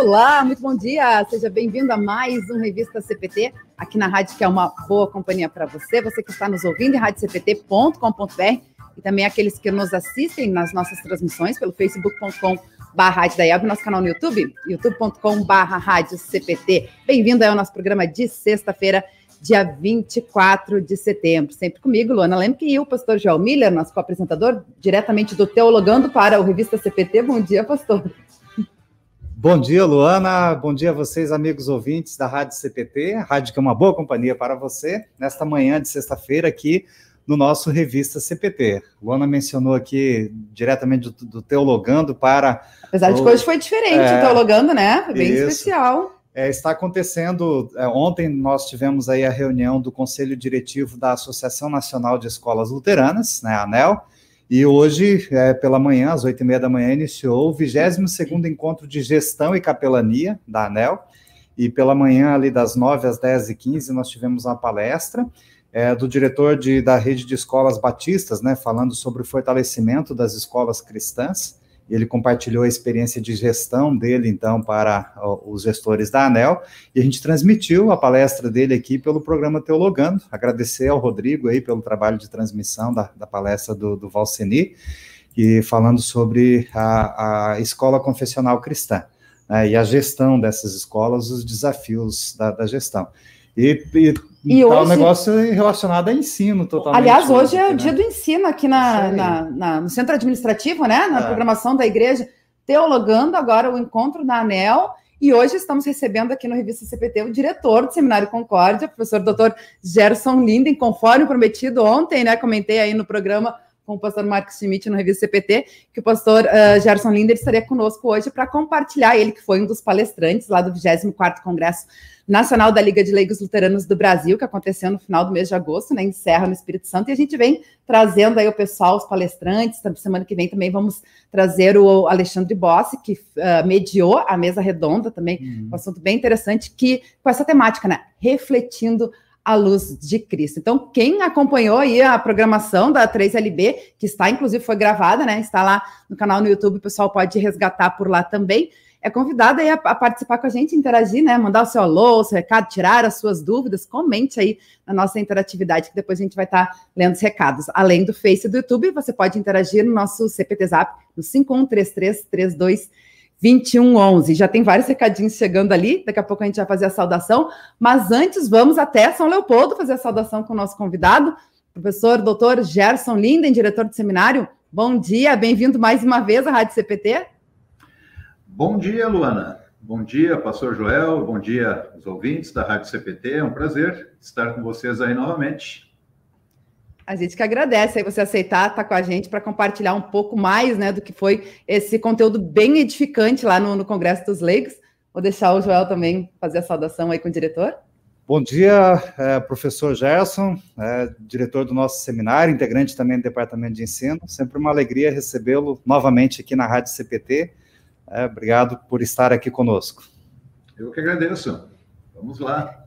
Olá, muito bom dia. Seja bem-vindo a mais um Revista CPT, aqui na rádio que é uma boa companhia para você. Você que está nos ouvindo em radiocpt.com.br e também aqueles que nos assistem nas nossas transmissões pelo facebook.com barra e nosso canal no YouTube, youtube.com barra Bem-vindo ao nosso programa de sexta-feira, dia 24 de setembro. Sempre comigo, Luana Lemke e o pastor João Miller, nosso co-apresentador, diretamente do Teologando para o Revista CPT. Bom dia, pastor. Bom dia, Luana. Bom dia a vocês, amigos ouvintes da Rádio CPT, a rádio que é uma boa companhia para você, nesta manhã de sexta-feira aqui no nosso Revista CPT. Luana mencionou aqui diretamente do, do Teologando para... Apesar o... de que hoje foi diferente é, o Teologando, né? Foi bem isso. especial. É, está acontecendo. É, ontem nós tivemos aí a reunião do Conselho Diretivo da Associação Nacional de Escolas Luteranas, né, a ANEL, e hoje, é, pela manhã, às oito e meia da manhã, iniciou o 22 segundo encontro de gestão e capelania da ANEL, e pela manhã, ali das nove às dez e quinze, nós tivemos uma palestra é, do diretor de, da rede de escolas batistas, né, falando sobre o fortalecimento das escolas cristãs, ele compartilhou a experiência de gestão dele, então, para os gestores da ANEL, e a gente transmitiu a palestra dele aqui pelo programa Teologando. Agradecer ao Rodrigo aí pelo trabalho de transmissão da, da palestra do, do Valceni, e falando sobre a, a escola confessional cristã, né, e a gestão dessas escolas, os desafios da, da gestão. E, e, e tá hoje, um negócio relacionado a ensino totalmente. Aliás, hoje é o né? dia do ensino aqui na, na, na, no centro administrativo, né? Na é. programação da igreja, teologando agora o encontro da ANEL. E hoje estamos recebendo aqui no Revista CPT o diretor do Seminário Concórdia, professor doutor Gerson Linden, conforme prometido ontem, né? Comentei aí no programa com o pastor Marcos Schmidt no Revista CPT, que o pastor uh, Gerson Linder estaria conosco hoje para compartilhar, ele que foi um dos palestrantes lá do 24º Congresso Nacional da Liga de Leigos Luteranos do Brasil, que aconteceu no final do mês de agosto, né, encerra no Espírito Santo, e a gente vem trazendo aí o pessoal, os palestrantes, semana que vem também vamos trazer o Alexandre Bossi, que uh, mediou a mesa redonda também, uhum. um assunto bem interessante, que com essa temática, né, refletindo a luz de Cristo. Então, quem acompanhou aí a programação da 3LB, que está, inclusive, foi gravada, né? Está lá no canal no YouTube, o pessoal pode resgatar por lá também é convidado aí a, a, participar com a gente, interagir, né? Mandar o seu alô, o seu recado, tirar as suas dúvidas, comente aí na nossa interatividade, que depois a gente vai estar tá lendo os recados. Além do Face e do YouTube, você pode interagir no nosso CPT Zap, no 513332 2111. Já tem vários recadinhos chegando ali, daqui a pouco a gente vai fazer a saudação, mas antes vamos até São Leopoldo fazer a saudação com o nosso convidado, professor doutor Gerson Linden, diretor do seminário. Bom dia, bem-vindo mais uma vez à Rádio CPT. Bom dia, Luana. Bom dia, pastor Joel. Bom dia, os ouvintes da Rádio CPT. É um prazer estar com vocês aí novamente. A gente que agradece aí você aceitar estar com a gente para compartilhar um pouco mais né, do que foi esse conteúdo bem edificante lá no, no Congresso dos Leigos. Vou deixar o Joel também fazer a saudação aí com o diretor. Bom dia, é, professor Gerson, é, diretor do nosso seminário, integrante também do Departamento de Ensino. Sempre uma alegria recebê-lo novamente aqui na Rádio CPT é, obrigado por estar aqui conosco. Eu que agradeço. Vamos lá.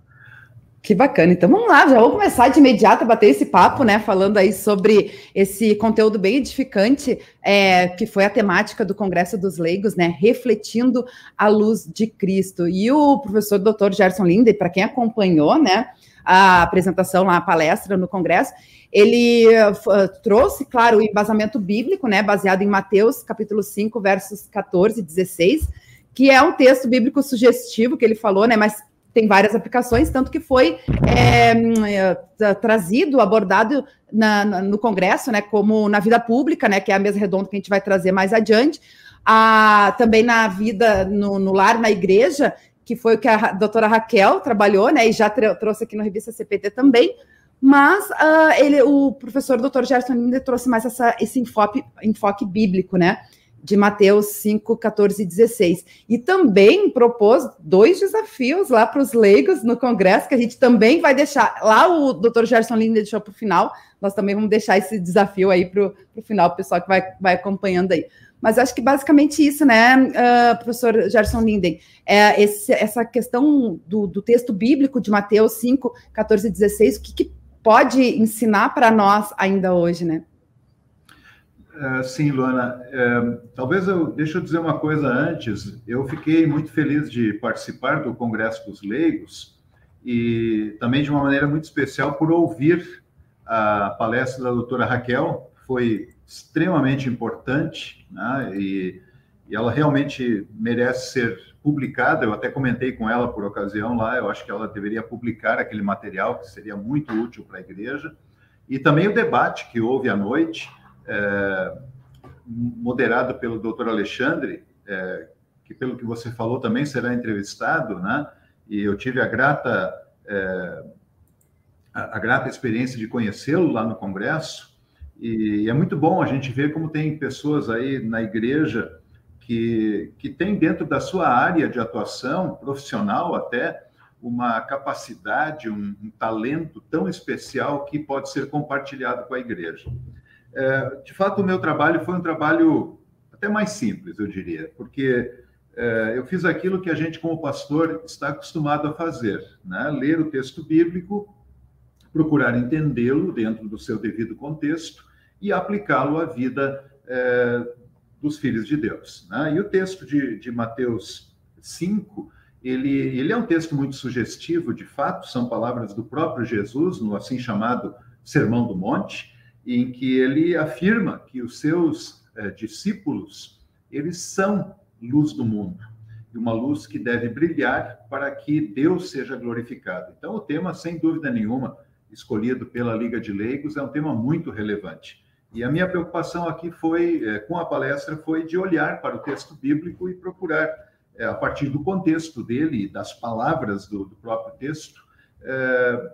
Que bacana. Então vamos lá, já vou começar de imediato a bater esse papo, né? Falando aí sobre esse conteúdo bem edificante, é, que foi a temática do Congresso dos Leigos, né? Refletindo a luz de Cristo. E o professor Dr. Gerson Linde, para quem acompanhou, né? A apresentação lá, a palestra no Congresso, ele uh, trouxe, claro, o embasamento bíblico, né, baseado em Mateus, capítulo 5, versos 14 e 16, que é um texto bíblico sugestivo que ele falou, né, mas tem várias aplicações, tanto que foi é, trazido, abordado na, na, no Congresso, né, como na vida pública, né, que é a mesa redonda que a gente vai trazer mais adiante, a, também na vida, no, no lar, na igreja, que foi o que a doutora Raquel trabalhou, né, e já trouxe aqui no Revista CPT também, mas uh, ele, o professor Dr. Gerson ainda trouxe mais essa, esse enfoque, enfoque bíblico, né? De Mateus 5, 14 e 16. E também propôs dois desafios lá para os leigos no Congresso, que a gente também vai deixar. Lá o Dr. Gerson Linde deixou para o final, nós também vamos deixar esse desafio aí para o final, o pessoal que vai, vai acompanhando aí. Mas acho que basicamente isso, né, uh, professor Gerson Linden, é esse, essa questão do, do, texto bíblico de Mateus 5, 14 e 16, o que, que pode ensinar para nós ainda hoje, né? Uh, sim, Luana. Uh, talvez eu deixa eu dizer uma coisa antes. Eu fiquei muito feliz de participar do Congresso dos Leigos e também de uma maneira muito especial por ouvir a palestra da doutora Raquel. Foi extremamente importante né? e, e ela realmente merece ser publicada. Eu até comentei com ela por ocasião lá. Eu acho que ela deveria publicar aquele material que seria muito útil para a igreja. E também o debate que houve à noite é, moderado pelo doutor Alexandre, é, que pelo que você falou também será entrevistado, né? E eu tive a grata é, a, a, grata experiência de conhecê-lo lá no Congresso. E, e é muito bom a gente ver como tem pessoas aí na igreja que, que tem dentro da sua área de atuação profissional até uma capacidade, um, um talento tão especial que pode ser compartilhado com a igreja. É, de fato, o meu trabalho foi um trabalho até mais simples, eu diria, porque é, eu fiz aquilo que a gente, como pastor, está acostumado a fazer, né? ler o texto bíblico, procurar entendê-lo dentro do seu devido contexto e aplicá-lo à vida é, dos filhos de Deus. Né? E o texto de, de Mateus 5, ele, ele é um texto muito sugestivo, de fato, são palavras do próprio Jesus, no assim chamado Sermão do Monte, em que ele afirma que os seus é, discípulos, eles são luz do mundo, e uma luz que deve brilhar para que Deus seja glorificado. Então, o tema, sem dúvida nenhuma, escolhido pela Liga de Leigos, é um tema muito relevante. E a minha preocupação aqui foi, é, com a palestra, foi de olhar para o texto bíblico e procurar, é, a partir do contexto dele, das palavras do, do próprio texto,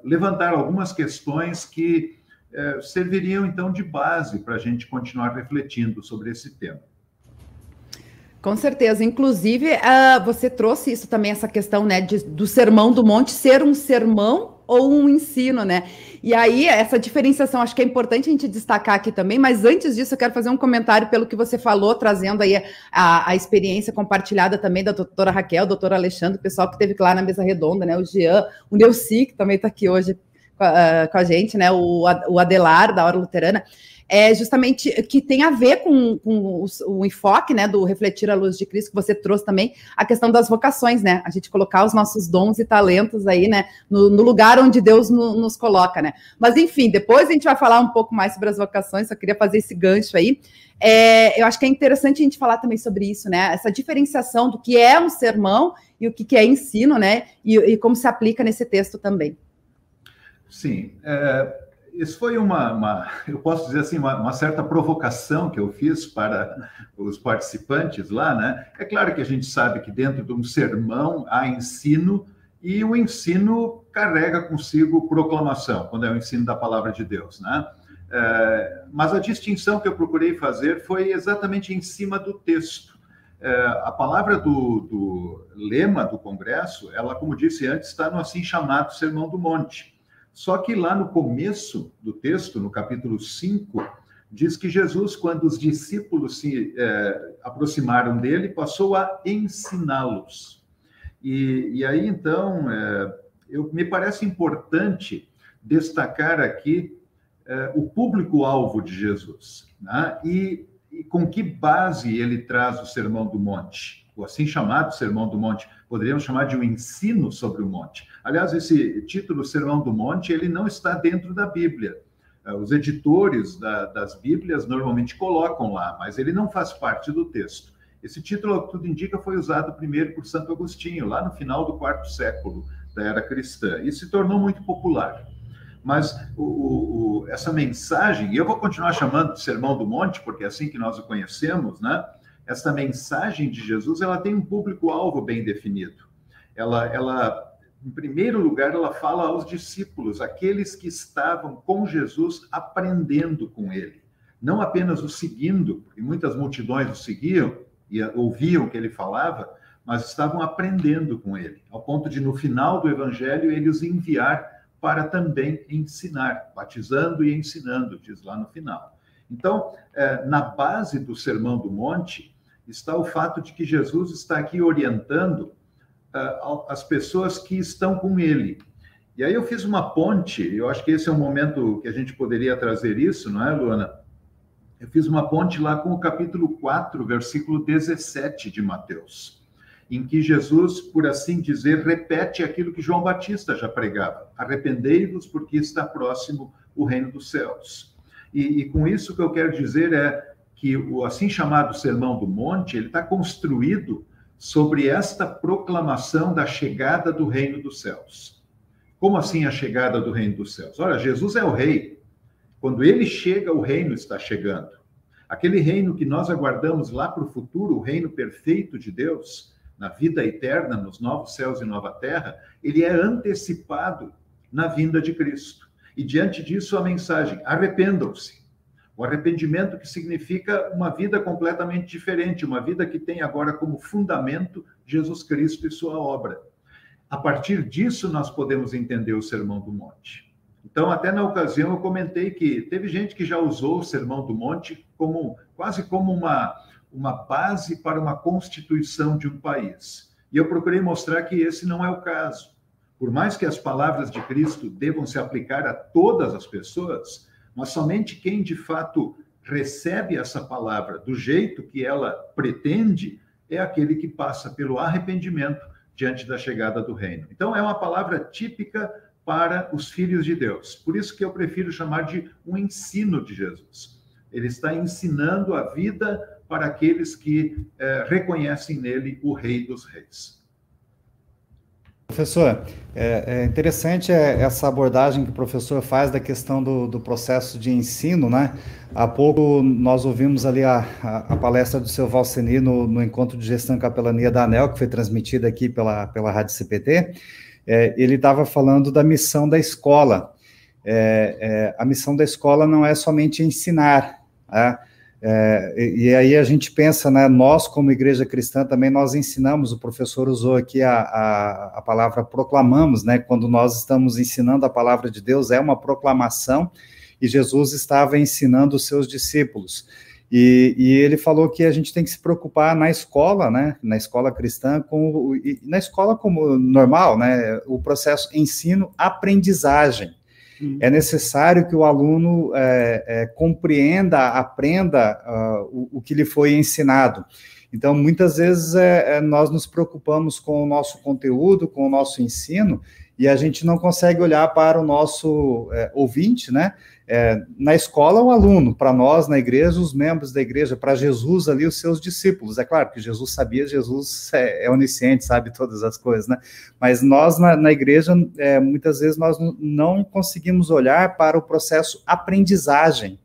levantar algumas questões que é, serviriam então de base para a gente continuar refletindo sobre esse tema. Com certeza. Inclusive, uh, você trouxe isso também, essa questão né, de, do sermão do monte ser um sermão ou um ensino, né? E aí, essa diferenciação acho que é importante a gente destacar aqui também, mas antes disso, eu quero fazer um comentário pelo que você falou, trazendo aí a, a experiência compartilhada também da doutora Raquel, doutora Alexandre, o pessoal que teve lá na mesa redonda, né? O Jean, o Neuci, que também está aqui hoje com a, gente, né? O, o Adelar, da Hora Luterana, é justamente que tem a ver com, com o, o, enfoque, né, do refletir a luz de Cristo, que você trouxe também, a questão das vocações, né? A gente colocar os nossos dons e talentos aí, né, no, no lugar onde Deus no, nos coloca, né? Mas enfim, depois a gente vai falar um pouco mais sobre as vocações, só queria fazer esse gancho aí. É, eu acho que é interessante a gente falar também sobre isso, né? Essa diferenciação do que é um sermão e o que, que é ensino, né? E, e como se aplica nesse texto também. Sim. É, isso foi uma, uma, eu posso dizer assim, uma, uma, certa provocação que eu fiz para os participantes lá, né? É claro que a gente sabe que dentro de um sermão há ensino e o ensino carrega consigo proclamação, quando é o ensino da palavra de Deus, né? É, mas a distinção que eu procurei fazer foi exatamente em cima do texto. É, a palavra do, do lema do Congresso, ela, como disse antes, está no assim chamado Sermão do Monte. Só que lá no começo do texto, no capítulo 5, diz que Jesus, quando os discípulos se é, aproximaram dele, passou a ensiná-los. E, e, aí, então, é, eu, me parece importante destacar aqui é, o público-alvo de Jesus né? e, e com que base ele traz o Sermão do Monte, o assim chamado Sermão do Monte poderíamos chamar de um ensino sobre o monte. Aliás, esse título Sermão do Monte, ele não está dentro da Bíblia. Eh, os editores da, das Bíblias normalmente colocam lá, mas ele não faz parte do texto. Esse título, tudo indica, foi usado primeiro por Santo Agostinho, lá no final do quarto século da era cristã, e se tornou muito popular. Mas o, o, essa mensagem, e eu vou continuar chamando de Sermão do Monte, porque é assim que nós o conhecemos, né? Essa mensagem de Jesus ela tem um público-alvo bem definido. Ela, ela, em primeiro lugar, ela fala aos discípulos, aqueles que estavam com Jesus aprendendo com ele. Não apenas o seguindo, porque muitas multidões o seguiam e ouviam o que ele falava, mas estavam aprendendo com ele, ao ponto de, no final do evangelho, ele os enviar para também ensinar, batizando e ensinando, diz lá no final. Então, eh, na base do Sermão do Monte, está o fato de que Jesus está aqui orientando uh, as pessoas que estão com ele. E aí eu fiz uma ponte, eu acho que esse é o momento que a gente poderia trazer isso, não é, Luana? eu fiz uma ponte lá com o capítulo 4, versículo 17 de Mateus, em que Jesus, por assim dizer, repete aquilo que João Batista já pregava: arrependei-vos, porque está próximo o reino dos céus. E, e, com isso que eu quero dizer é que o assim chamado Sermão do Monte ele está construído sobre esta proclamação da chegada do reino dos céus. Como assim a chegada do reino dos céus? Olha, Jesus é o rei. Quando ele chega, o reino está chegando. Aquele reino que nós aguardamos lá para o futuro, o reino perfeito de Deus, na vida eterna, nos novos céus e nova terra, ele é antecipado na vinda de Cristo. E diante disso, a mensagem: arrependam-se. O arrependimento que significa uma vida completamente diferente, uma vida que tem agora como fundamento Jesus Cristo e sua obra. A partir disso, nós podemos entender o Sermão do Monte. Então, até na ocasião, eu comentei que teve gente que já usou o Sermão do Monte como quase como uma, uma base para uma constituição de um país. E eu procurei mostrar que esse não é o caso. Por mais que as palavras de Cristo devam se aplicar a todas as pessoas, mas somente quem de fato recebe essa palavra do jeito que ela pretende é aquele que passa pelo arrependimento diante da chegada do reino. Então, é uma palavra típica para os filhos de Deus. Por isso que eu prefiro chamar de um ensino de Jesus. Ele está ensinando a vida para aqueles que eh, reconhecem nele o Rei dos Reis. Professor, é, é, interessante essa abordagem que o professor faz da questão do, do processo de ensino, né? Há pouco nós ouvimos ali a, a, a palestra do seu Valceni no, no, encontro de gestão e capelania da ANEL, que foi transmitida aqui pela, pela Rádio CPT, é, ele estava falando da missão da escola. É, é, a missão da escola não é somente ensinar, né? É, e, e, aí a gente pensa, né, nós como igreja cristã também nós ensinamos, o professor usou aqui a, a, a, palavra proclamamos, né, quando nós estamos ensinando a palavra de Deus, é uma proclamação, e Jesus estava ensinando os seus discípulos. E, e, ele falou que a gente tem que se preocupar na escola, né, na escola cristã, com na escola como normal, né, o processo ensino-aprendizagem. Uhum. É necessário que o aluno é, é, compreenda, aprenda uh, o, o, que lhe foi ensinado. Então, muitas vezes é, é, nós nos preocupamos com o nosso conteúdo, com o nosso ensino, e a gente não consegue olhar para o nosso é, ouvinte, né? É, na escola, o aluno, para nós, na igreja, os membros da igreja, para Jesus ali, os seus discípulos. É claro que Jesus sabia, Jesus é, é onisciente, sabe todas as coisas, né? Mas nós, na, na igreja, é, muitas vezes nós não conseguimos olhar para o processo aprendizagem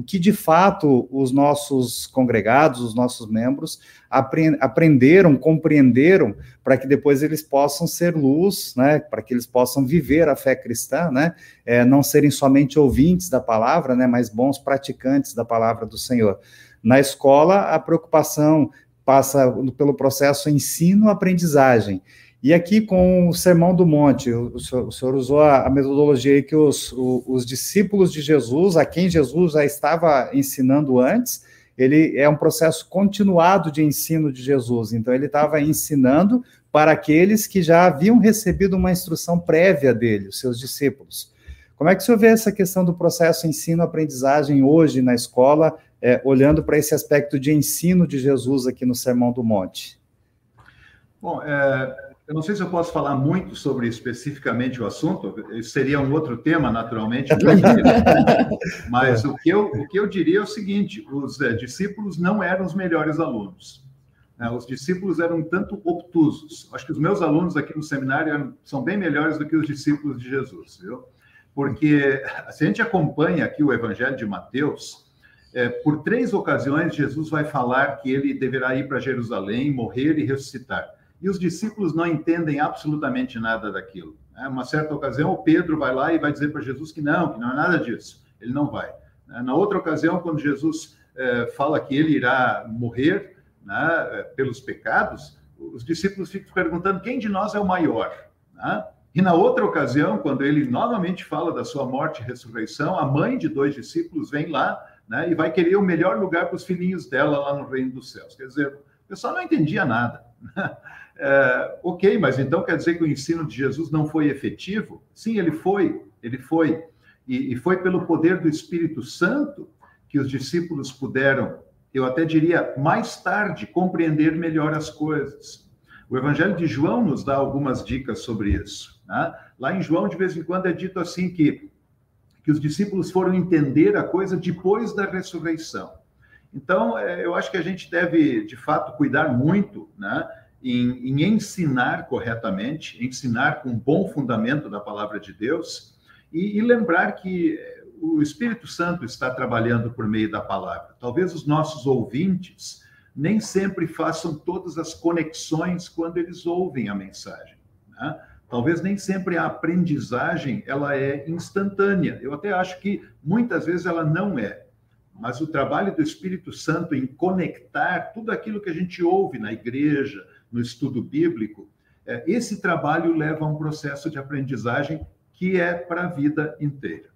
o que de fato os nossos congregados, os nossos membros aprenderam, compreenderam, para que depois eles possam ser luz, né, para que eles possam viver a fé cristã, né, é, não serem somente ouvintes da palavra, né, mas bons praticantes da palavra do Senhor. Na escola, a preocupação passa pelo processo ensino-aprendizagem. E aqui com o Sermão do Monte, o senhor, o senhor usou a, a, metodologia que os, o, os discípulos de Jesus, a quem Jesus já estava ensinando antes, ele é um processo continuado de ensino de Jesus. Então, ele estava ensinando para aqueles que já haviam recebido uma instrução prévia dele, os seus discípulos. Como é que o senhor vê essa questão do processo ensino-aprendizagem hoje na escola, é, olhando para esse aspecto de ensino de Jesus aqui no Sermão do Monte? Bom, é, eu não sei se eu posso falar muito sobre especificamente o assunto, seria um outro tema, naturalmente, mas o que, eu, o que eu diria é o seguinte: os é, discípulos não eram os melhores alunos. Né? Os discípulos eram um tanto obtusos. Acho que os meus alunos aqui no seminário são bem melhores do que os discípulos de Jesus, viu? Porque se a gente acompanha aqui o Evangelho de Mateus, é, por três ocasiões Jesus vai falar que ele deverá ir para Jerusalém, morrer e ressuscitar e os discípulos não entendem absolutamente nada daquilo. Né? Uma certa ocasião, o Pedro vai lá e vai dizer para Jesus que não, que não é nada disso. Ele não vai. Né? Na outra ocasião, quando Jesus é, fala que ele irá morrer né, é, pelos pecados, os discípulos ficam perguntando quem de nós é o maior. Né? E na outra ocasião, quando ele novamente fala da sua morte e ressurreição, a mãe de dois discípulos vem lá né, e vai querer o melhor lugar para os filhinhos dela lá no reino dos céus. Quer dizer, pessoal não entendia nada. É, ok, mas então quer dizer que o ensino de Jesus não foi efetivo? Sim, ele foi, ele foi. E, e foi pelo poder do Espírito Santo que os discípulos puderam, eu até diria, mais tarde, compreender melhor as coisas. O Evangelho de João nos dá algumas dicas sobre isso. Né? Lá em João, de vez em quando, é dito assim que, que os discípulos foram entender a coisa depois da ressurreição. Então, é, eu acho que a gente deve, de fato, cuidar muito né, em, em ensinar corretamente, ensinar com bom fundamento da palavra de Deus e, e lembrar que o Espírito Santo está trabalhando por meio da palavra. Talvez os nossos ouvintes nem sempre façam todas as conexões quando eles ouvem a mensagem. Né? Talvez nem sempre a aprendizagem ela é instantânea. Eu até acho que muitas vezes ela não é. Mas o trabalho do Espírito Santo em conectar tudo aquilo que a gente ouve na igreja, no estudo bíblico, é, esse trabalho leva a um processo de aprendizagem que é para a vida inteira.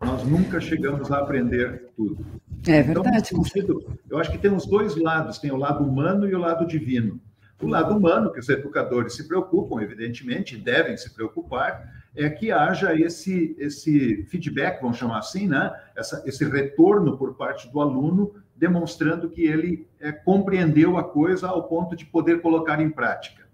Nós nunca chegamos a aprender tudo. É então, verdade. Então, eu acho que tem os dois lados, tem o lado humano e o lado divino. O lado humano, que os educadores se preocupam, evidentemente, devem se preocupar, é que haja esse, esse feedback, vamos chamar assim, né? Essa, esse retorno por parte do aluno, demonstrando que ele é, compreendeu a coisa ao ponto de poder colocar em prática.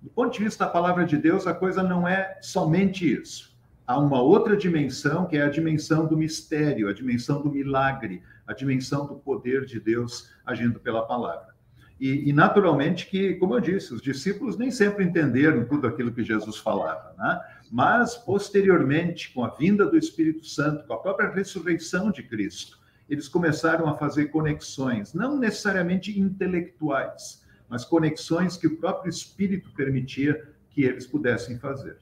Do ponto de vista da palavra de Deus, a coisa não é somente isso há uma outra dimensão, que é a dimensão do mistério, a dimensão do milagre, a dimensão do poder de Deus agindo pela palavra. E, e, naturalmente que, como eu disse, os discípulos nem sempre entenderam tudo aquilo que Jesus falava, né? mas posteriormente, com a vinda do Espírito Santo, com a própria ressurreição de Cristo, eles começaram a fazer conexões, não necessariamente intelectuais, mas conexões que o próprio Espírito permitia que eles pudessem fazer.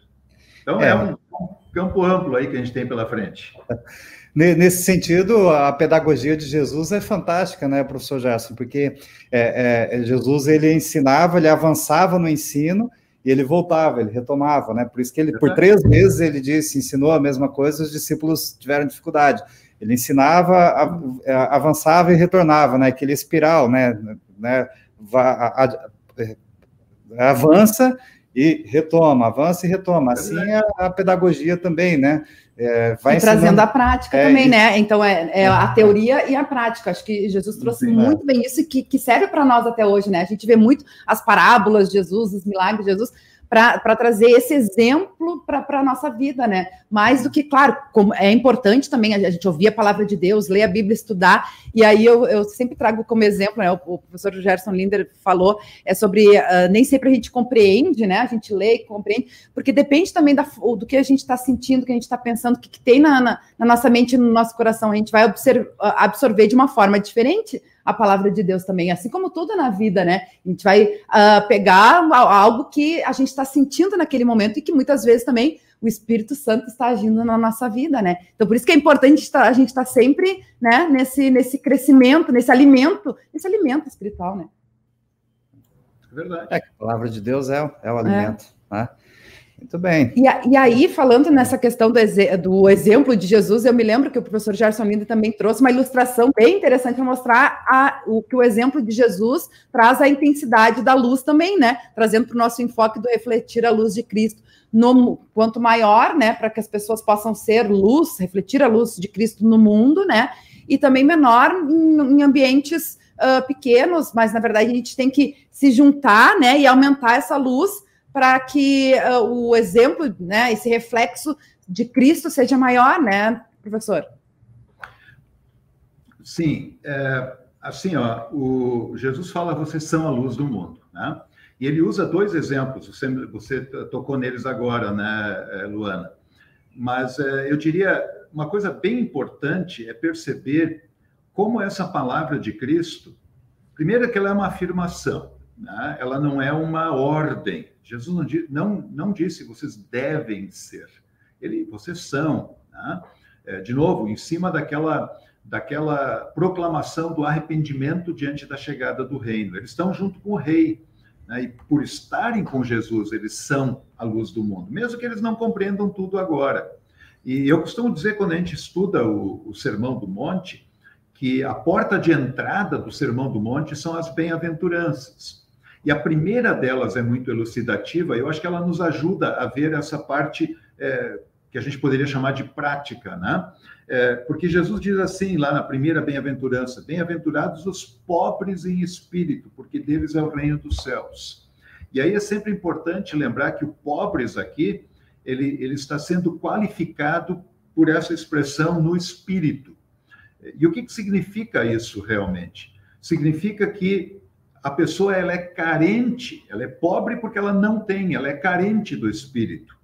Então, é, é um campo amplo aí que a gente tem pela frente. Nesse sentido, a pedagogia de Jesus é fantástica, né, professor Gerson? Porque é, é, Jesus ele ensinava, ele avançava no ensino e ele voltava, ele retomava, né? Por isso que ele, por três vezes, ele disse, ensinou a mesma coisa, os discípulos tiveram dificuldade. Ele ensinava, avançava e retornava, né? Aquele espiral, né? né? É, avança e retoma, avança e retoma. Assim é a, a pedagogia também, né? É, vai e trazendo a prática é, também, né? Então é, é, a teoria e a prática. Acho que Jesus trouxe Sim, muito é. bem isso que, que serve para nós até hoje, né? A gente vê muito as parábolas de Jesus, os milagres de Jesus, para trazer esse exemplo para a nossa vida, né? Mais do que, claro, como é importante também a gente ouvir a palavra de Deus, ler a Bíblia, estudar, e aí eu, eu sempre trago como exemplo, né? O, o professor Gerson Linder falou, é sobre uh, nem sempre a gente compreende, né? A gente lê e compreende, porque depende também da, do que a gente está sentindo, do que a gente está pensando, o que, que tem na, na, na, nossa mente, no nosso coração, a gente vai observar, absorver de uma forma diferente a palavra de Deus também, assim como tudo na vida, né? A gente vai uh, pegar algo que a gente está sentindo naquele momento e que muitas vezes também o Espírito Santo está agindo na nossa vida, né? Então, por isso que é importante a gente estar tá sempre, né, nesse, nesse crescimento, nesse alimento, nesse alimento espiritual, né? É verdade. É, a palavra de Deus é, é o alimento, é. né? Muito bem. E, e, aí, falando nessa questão do, do, exemplo de Jesus, eu me lembro que o professor Gerson Lindo também trouxe uma ilustração bem interessante para mostrar a, o que o exemplo de Jesus traz a intensidade da luz também, né? Trazendo para o nosso enfoque do refletir a luz de Cristo. No, quanto maior, né, para que as pessoas possam ser luz, refletir a luz de Cristo no mundo, né? E também menor em, em ambientes uh, pequenos, mas na verdade a gente tem que se juntar, né, e aumentar essa luz para que uh, o exemplo, né, esse reflexo de Cristo seja maior, né, professor? Sim, é, assim, ó, o Jesus fala: vocês são a luz do mundo, né? E ele usa dois exemplos. Você, você tocou neles agora, né, é, Luana? Mas é, eu diria uma coisa bem importante é perceber como essa palavra de Cristo, primeiro que ela é uma afirmação, né? Ela não é uma ordem. Jesus não, não, não disse vocês devem ser. Ele, vocês são. Né? É, de novo, em cima daquela, daquela proclamação do arrependimento diante da chegada do reino. Eles estão junto com o rei. Né? E por estarem com Jesus, eles são a luz do mundo, mesmo que eles não compreendam tudo agora. E eu costumo dizer, quando a gente estuda o, o Sermão do Monte, que a porta de entrada do Sermão do Monte são as bem-aventuranças. E a primeira delas é muito elucidativa, eu acho que ela nos ajuda a ver essa parte é, que a gente poderia chamar de prática, né? É, porque Jesus diz assim lá na primeira bem-aventurança: Bem-aventurados os pobres em espírito, porque deles é o reino dos céus. E aí é sempre importante lembrar que o pobres aqui, ele, ele está sendo qualificado por essa expressão no espírito. E o que, que significa isso realmente? Significa que a pessoa ela é carente, ela é pobre porque ela não tem, ela é carente do espírito.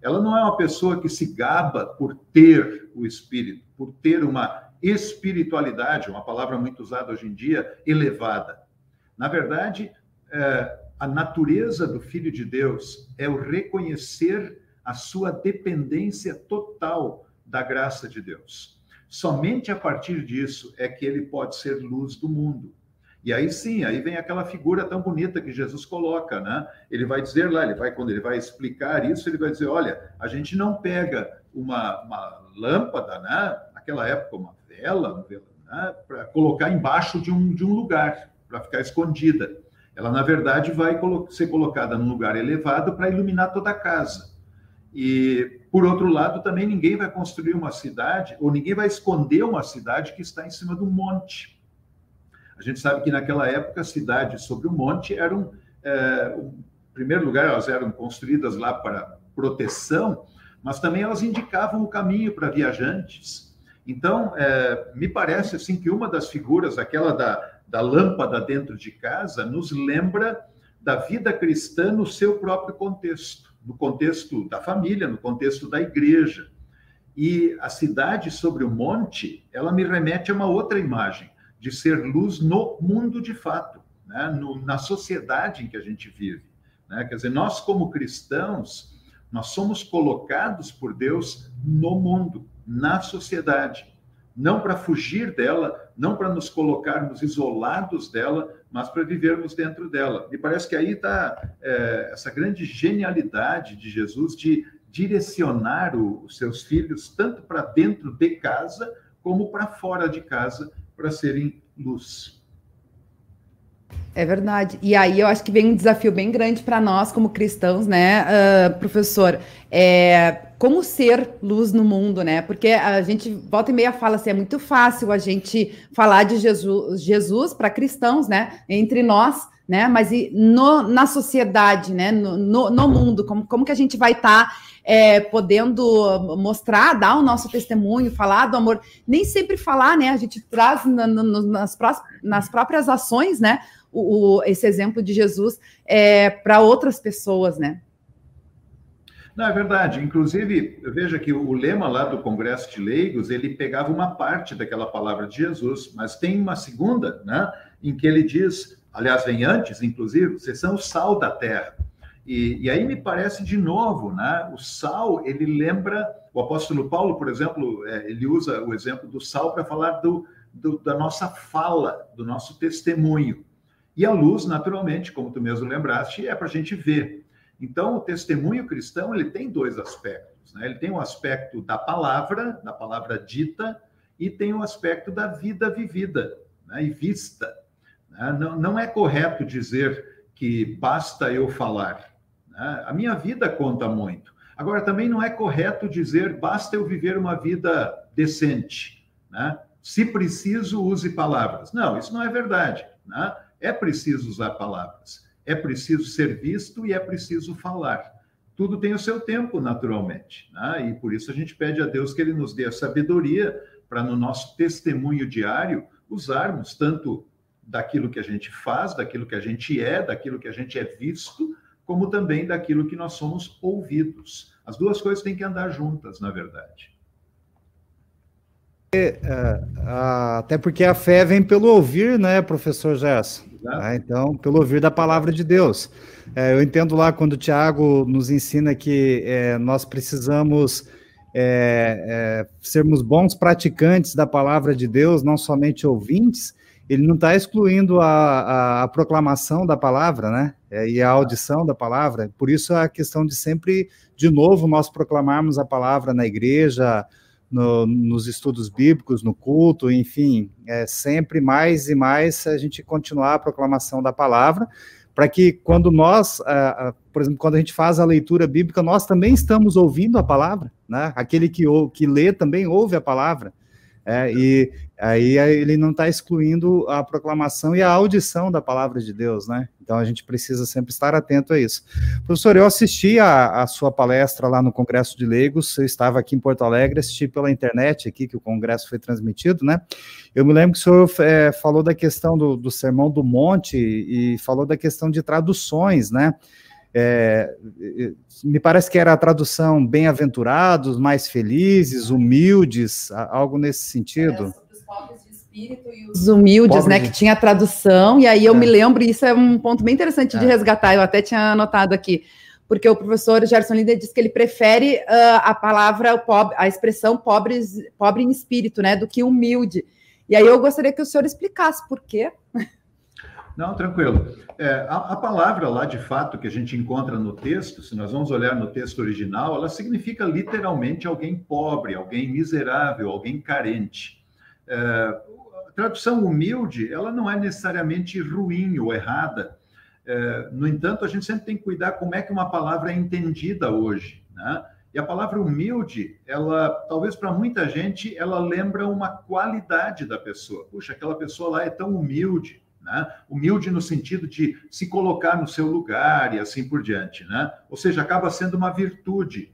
Ela não é uma pessoa que se gaba por ter o espírito, por ter uma espiritualidade, uma palavra muito usada hoje em dia, elevada. Na verdade, é, a natureza do Filho de Deus é o reconhecer a sua dependência total da graça de Deus. Somente a partir disso é que ele pode ser luz do mundo. E aí sim, aí vem aquela figura tão bonita que Jesus coloca, né? Ele vai dizer lá, ele vai quando ele vai explicar isso, ele vai dizer, olha, a gente não pega uma, uma lâmpada, né? Naquela época uma vela, né? para colocar embaixo de um, de um lugar para ficar escondida. Ela na verdade vai ser colocada num lugar elevado para iluminar toda a casa. E por outro lado, também ninguém vai construir uma cidade ou ninguém vai esconder uma cidade que está em cima do monte a gente sabe que naquela época as cidades sobre o monte eram, é, em primeiro lugar, elas eram construídas lá para proteção, mas também elas indicavam o caminho para viajantes. Então, é, me parece assim que uma das figuras, aquela da, da lâmpada dentro de casa, nos lembra da vida cristã no seu próprio contexto, no contexto da família, no contexto da igreja. E a cidade sobre o monte, ela me remete a uma outra imagem de ser luz no mundo de fato, né? no, na sociedade em que a gente vive. Né? Quer dizer, nós, como cristãos, nós somos colocados por Deus no mundo, na sociedade. Não para fugir dela, não para nos colocarmos isolados dela, mas para vivermos dentro dela. E parece que aí está é, essa grande genialidade de Jesus de direcionar o, os seus filhos tanto para dentro de casa como para fora de casa, para serem luz. É verdade. E aí eu acho que vem um desafio bem grande para nós como cristãos, né, uh, professor? É, como ser luz no mundo, né? Porque a gente volta e meia fala assim, é muito fácil a gente falar de Jesus, Jesus para cristãos, né? Entre nós, né? Mas e no, na sociedade, né? No, no, no mundo, como, como que a gente vai estar tá é, podendo mostrar, dar o nosso testemunho, falar do amor, nem sempre falar, né? A gente traz na, na, nas, nas próprias ações, né? O, o, esse exemplo de Jesus é, para outras pessoas, né? Não, é verdade. Inclusive, veja que o lema lá do Congresso de Leigos, ele pegava uma parte daquela palavra de Jesus, mas tem uma segunda, né? Em que ele diz, aliás, vem antes, inclusive, vocês são o sal da terra. E, e, aí me parece de novo, né? O sal ele lembra o apóstolo Paulo, por exemplo, é, ele usa o exemplo do sal para falar do, do, da nossa fala, do nosso testemunho. E a luz, naturalmente, como tu mesmo lembraste, é para a gente ver. Então, o testemunho cristão ele tem dois aspectos. Né? Ele tem o aspecto da palavra, da palavra dita, e tem o aspecto da vida vivida né? e vista. Né? Não, não é correto dizer que basta eu falar. Né? A minha vida conta muito. Agora, também não é correto dizer basta eu viver uma vida decente. Né? Se preciso, use palavras. Não, isso não é verdade. Né? É preciso usar palavras. É preciso ser visto e é preciso falar. Tudo tem o seu tempo, naturalmente. Né? E por isso a gente pede a Deus que Ele nos dê a sabedoria para, no nosso testemunho diário, usarmos tanto daquilo que a gente faz, daquilo que a gente é, daquilo que a gente é visto, como também daquilo que nós somos ouvidos. As duas coisas têm que andar juntas, na verdade. É, é, até porque a fé vem pelo ouvir, né, professor Gerson? Ah, então, pelo ouvir da palavra de Deus. É, eu entendo lá quando o Tiago nos ensina que é, nós precisamos é, é, sermos bons praticantes da palavra de Deus, não somente ouvintes, ele não está excluindo a, a, a, proclamação da palavra, né? É, e a audição da palavra. Por isso a questão de sempre, de novo, nós proclamarmos a palavra na igreja, no, nos estudos bíblicos, no culto, enfim, é sempre mais e mais a gente continuar a proclamação da palavra, para que quando nós, por exemplo, quando a gente faz a leitura bíblica, nós também estamos ouvindo a palavra, né? Aquele que, que lê também ouve a palavra. É, e aí ele não está excluindo a proclamação e a audição da palavra de Deus, né? Então a gente precisa sempre estar atento a isso. Professor, eu assisti a, a sua palestra lá no Congresso de Leigos, eu estava aqui em Porto Alegre, assisti pela internet aqui, que o congresso foi transmitido, né? Eu me lembro que o senhor é, falou da questão do, do Sermão do Monte e falou da questão de traduções, né? É, me parece que era a tradução bem-aventurados, mais felizes, humildes, algo nesse sentido. É, os pobres de espírito e os humildes, pobres né, de... que tinha a tradução, e aí eu é. me lembro, e isso é um ponto bem interessante de é. resgatar, eu até tinha anotado aqui, porque o professor Gerson Linder disse que ele prefere uh, a palavra, pobre, a expressão pobres, pobre em espírito, né, do que humilde. E aí eu gostaria que o senhor explicasse por quê. Não, tranquilo. É, a, a, palavra lá, de fato, que a gente encontra no texto, se nós vamos olhar no texto original, ela significa literalmente alguém pobre, alguém miserável, alguém carente. É, a tradução humilde, ela não é necessariamente ruim ou errada. É, no entanto, a gente sempre tem que cuidar como é que uma palavra é entendida hoje, né? E a palavra humilde, ela, talvez para muita gente, ela lembra uma qualidade da pessoa. Puxa, aquela pessoa lá é tão humilde, né? Humilde no sentido de se colocar no seu lugar e assim por diante, né? Ou seja, acaba sendo uma virtude.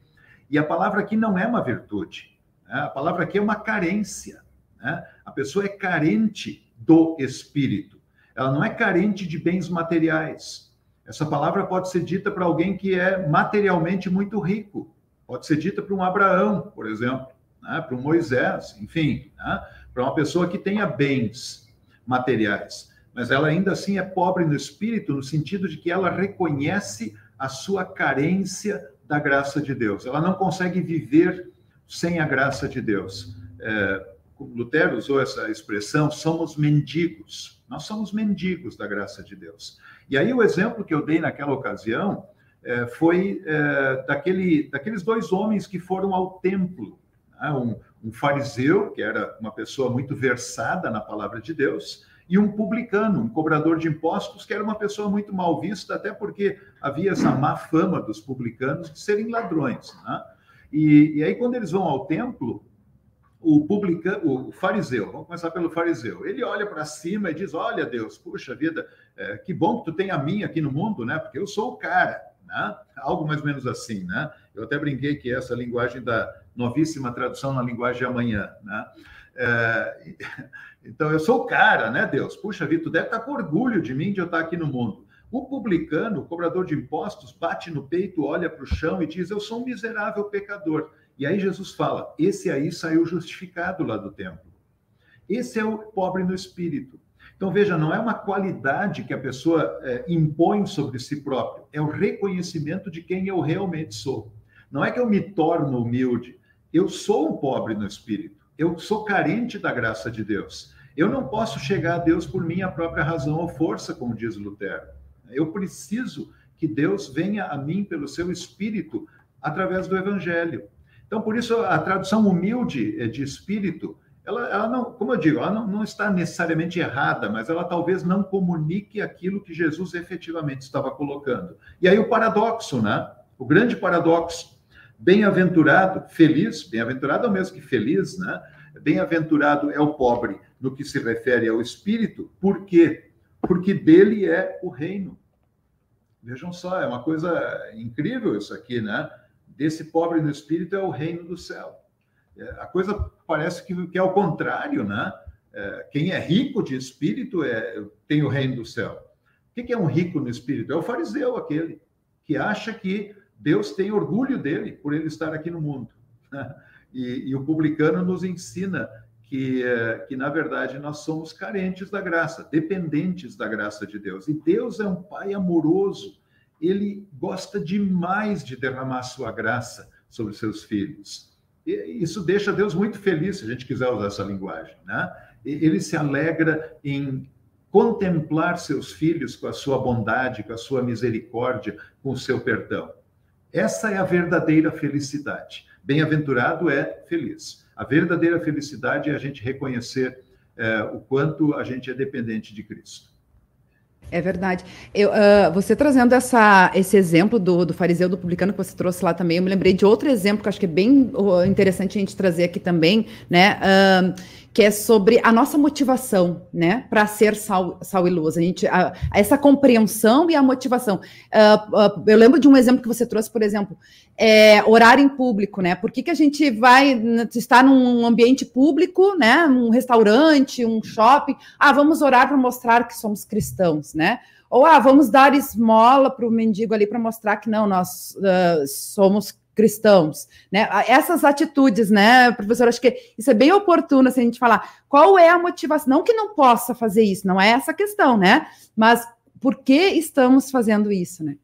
E a palavra aqui não é uma virtude. Né? A palavra aqui é uma carência. Né? A pessoa é carente do espírito. Ela não é carente de bens materiais. Essa palavra pode ser dita para alguém que é materialmente muito rico. Pode ser dita para um Abraão, por exemplo, né? para um Moisés, enfim, né? para uma pessoa que tenha bens materiais mas ela ainda assim é pobre no espírito, no sentido de que ela reconhece a sua carência da graça de Deus. Ela não consegue viver sem a graça de Deus. É, Lutero usou essa expressão: somos mendigos. Nós somos mendigos da graça de Deus. E aí o exemplo que eu dei naquela ocasião é, foi é, daquele, daqueles dois homens que foram ao templo. Né? Um, um fariseu, que era uma pessoa muito versada na palavra de Deus, e um publicano, um cobrador de impostos, que era uma pessoa muito mal vista, até porque havia essa má fama dos publicanos de serem ladrões. Né? E, e aí, quando eles vão ao templo, o publicano, o fariseu, vamos começar pelo fariseu, ele olha para cima e diz: Olha, Deus, puxa vida, é, que bom que tu tem a mim aqui no mundo, né? Porque eu sou o cara, né? Algo mais ou menos assim, né? Eu até brinquei que essa linguagem da novíssima tradução na linguagem de amanhã, né? É, então, eu sou o cara, né, Deus? Puxa vida, tu deve estar com orgulho de mim de eu estar aqui no mundo. O publicano, o cobrador de impostos, bate no peito, olha para o chão e diz: Eu sou um miserável pecador. E aí Jesus fala: Esse aí saiu justificado lá do templo. Esse é o pobre no espírito. Então, veja, não é uma qualidade que a pessoa é, impõe sobre si próprio, é o reconhecimento de quem eu realmente sou. Não é que eu me torno humilde, eu sou um pobre no espírito, eu sou carente da graça de Deus. Eu não posso chegar a Deus por minha própria razão ou força, como diz Lutero. Eu preciso que Deus venha a mim pelo seu espírito através do evangelho. Então, por isso, a tradução humilde eh, de espírito, ela, ela não, como eu digo, ela não, não está necessariamente errada, mas ela talvez não comunique aquilo que Jesus efetivamente estava colocando. E aí o paradoxo, né? O grande paradoxo. Bem-aventurado, feliz, bem-aventurado é o mesmo que feliz, né? Bem-aventurado é o pobre no que se refere ao espírito, por quê? Porque dele é o reino. Vejam só, é uma coisa incrível isso aqui, né? Desse pobre no espírito é o reino do céu. É, a coisa parece que, que é o contrário, né? É, quem é rico de espírito é, tem o reino do céu. O que é um rico no espírito? É o fariseu, aquele que acha que Deus tem orgulho dele por ele estar aqui no mundo. E, e o publicano nos ensina que, eh, que, na verdade, nós somos carentes da graça, dependentes da graça de Deus. E Deus é um Pai amoroso, ele gosta demais de derramar sua graça sobre seus filhos. E isso deixa Deus muito feliz, se a gente quiser usar essa linguagem. Né? Ele se alegra em contemplar seus filhos com a sua bondade, com a sua misericórdia, com o seu perdão. Essa é a verdadeira felicidade. Bem-aventurado é feliz. A verdadeira felicidade é a gente reconhecer é, o quanto a gente é dependente de Cristo. É verdade. Eu, uh, você trazendo essa, esse exemplo do, do fariseu do publicano que você trouxe lá também, eu me lembrei de outro exemplo que acho que é bem interessante a gente trazer aqui também, né? Uh, que é sobre a nossa motivação, né, para ser sal, sal e luz. A gente, a, essa compreensão e a motivação. Uh, uh, eu lembro de um exemplo que você trouxe, por exemplo, é, orar em público, né? Por que, que a gente vai estar num ambiente público, né, um restaurante, um shopping? Ah, vamos orar para mostrar que somos cristãos, né? Ou ah, vamos dar esmola para o mendigo ali para mostrar que não, nós uh, somos cristãos, né? Essas atitudes, né, professor? Acho que isso é bem oportuno assim, a gente falar qual é a motivação. Não que não possa fazer isso, não é essa questão, né? Mas por que estamos fazendo isso, né?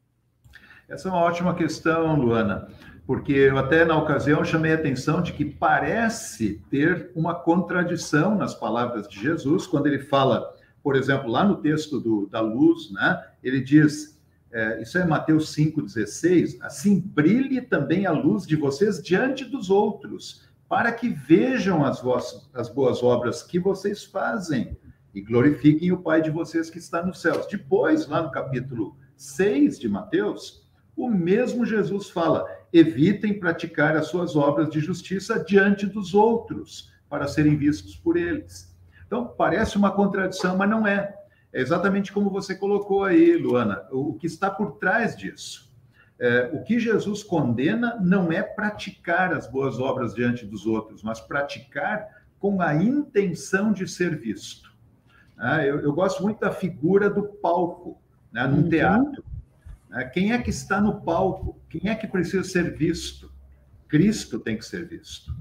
Essa é uma ótima questão, Luana, porque eu até na ocasião chamei a atenção de que parece ter uma contradição nas palavras de Jesus quando ele fala, por exemplo, lá no texto do, da luz, né? Ele diz é, isso é Mateus 5,16, assim brilhe também a luz de vocês diante dos outros, para que vejam as, vossas, as boas obras que vocês fazem e glorifiquem o Pai de vocês que está nos céus. Depois, lá no capítulo 6 de Mateus, o mesmo Jesus fala: evitem praticar as suas obras de justiça diante dos outros, para serem vistos por eles. Então, parece uma contradição, mas não é. É exatamente como você colocou aí, Luana, o que está por trás disso. É, o que Jesus condena não é praticar as boas obras diante dos outros, mas praticar com a intenção de ser visto. É, eu, eu, gosto muito da figura do palco, né, no uhum. teatro. É, quem é que está no palco? Quem é que precisa ser visto? Cristo tem que ser visto.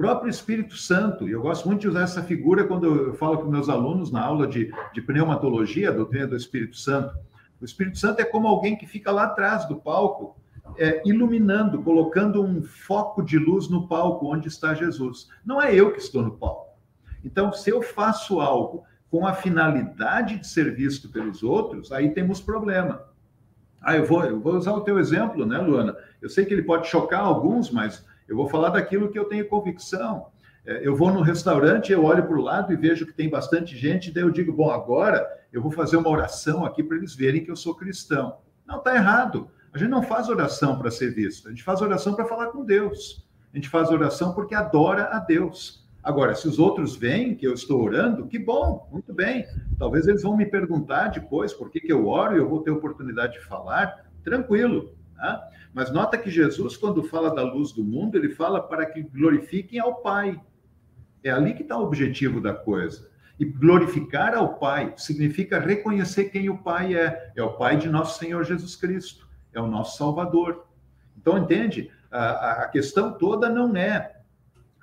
Próprio Espírito Santo, e eu gosto muito de usar essa figura quando eu falo com meus alunos na aula de, de pneumatologia, a doutrina do Espírito Santo. O Espírito Santo é como alguém que fica lá atrás do palco, é, iluminando, colocando um foco de luz no palco onde está Jesus. Não é eu que estou no palco. Então, se eu faço algo com a finalidade de ser visto pelos outros, aí temos problema. Ah, eu vou, eu vou usar o teu exemplo, né, Luana? Eu sei que ele pode chocar alguns, mas eu vou falar daquilo que eu tenho convicção. É, eu vou no restaurante, eu olho para o lado e vejo que tem bastante gente, daí eu digo, bom, agora eu vou fazer uma oração aqui para eles verem que eu sou cristão. Não, está errado. A gente não faz oração para ser visto, a gente faz oração para falar com Deus. A gente faz oração porque adora a Deus. Agora, se os outros veem que eu estou orando, que bom, muito bem. Talvez eles vão me perguntar depois por que, que eu oro e eu vou ter oportunidade de falar. Tranquilo. Tá? Mas nota que Jesus, quando fala da luz do mundo, ele fala para que glorifiquem ao Pai. É ali que está o objetivo da coisa. E glorificar ao Pai significa reconhecer quem o Pai é. É o Pai de nosso Senhor Jesus Cristo. É o nosso Salvador. Então, entende? A, a questão toda não é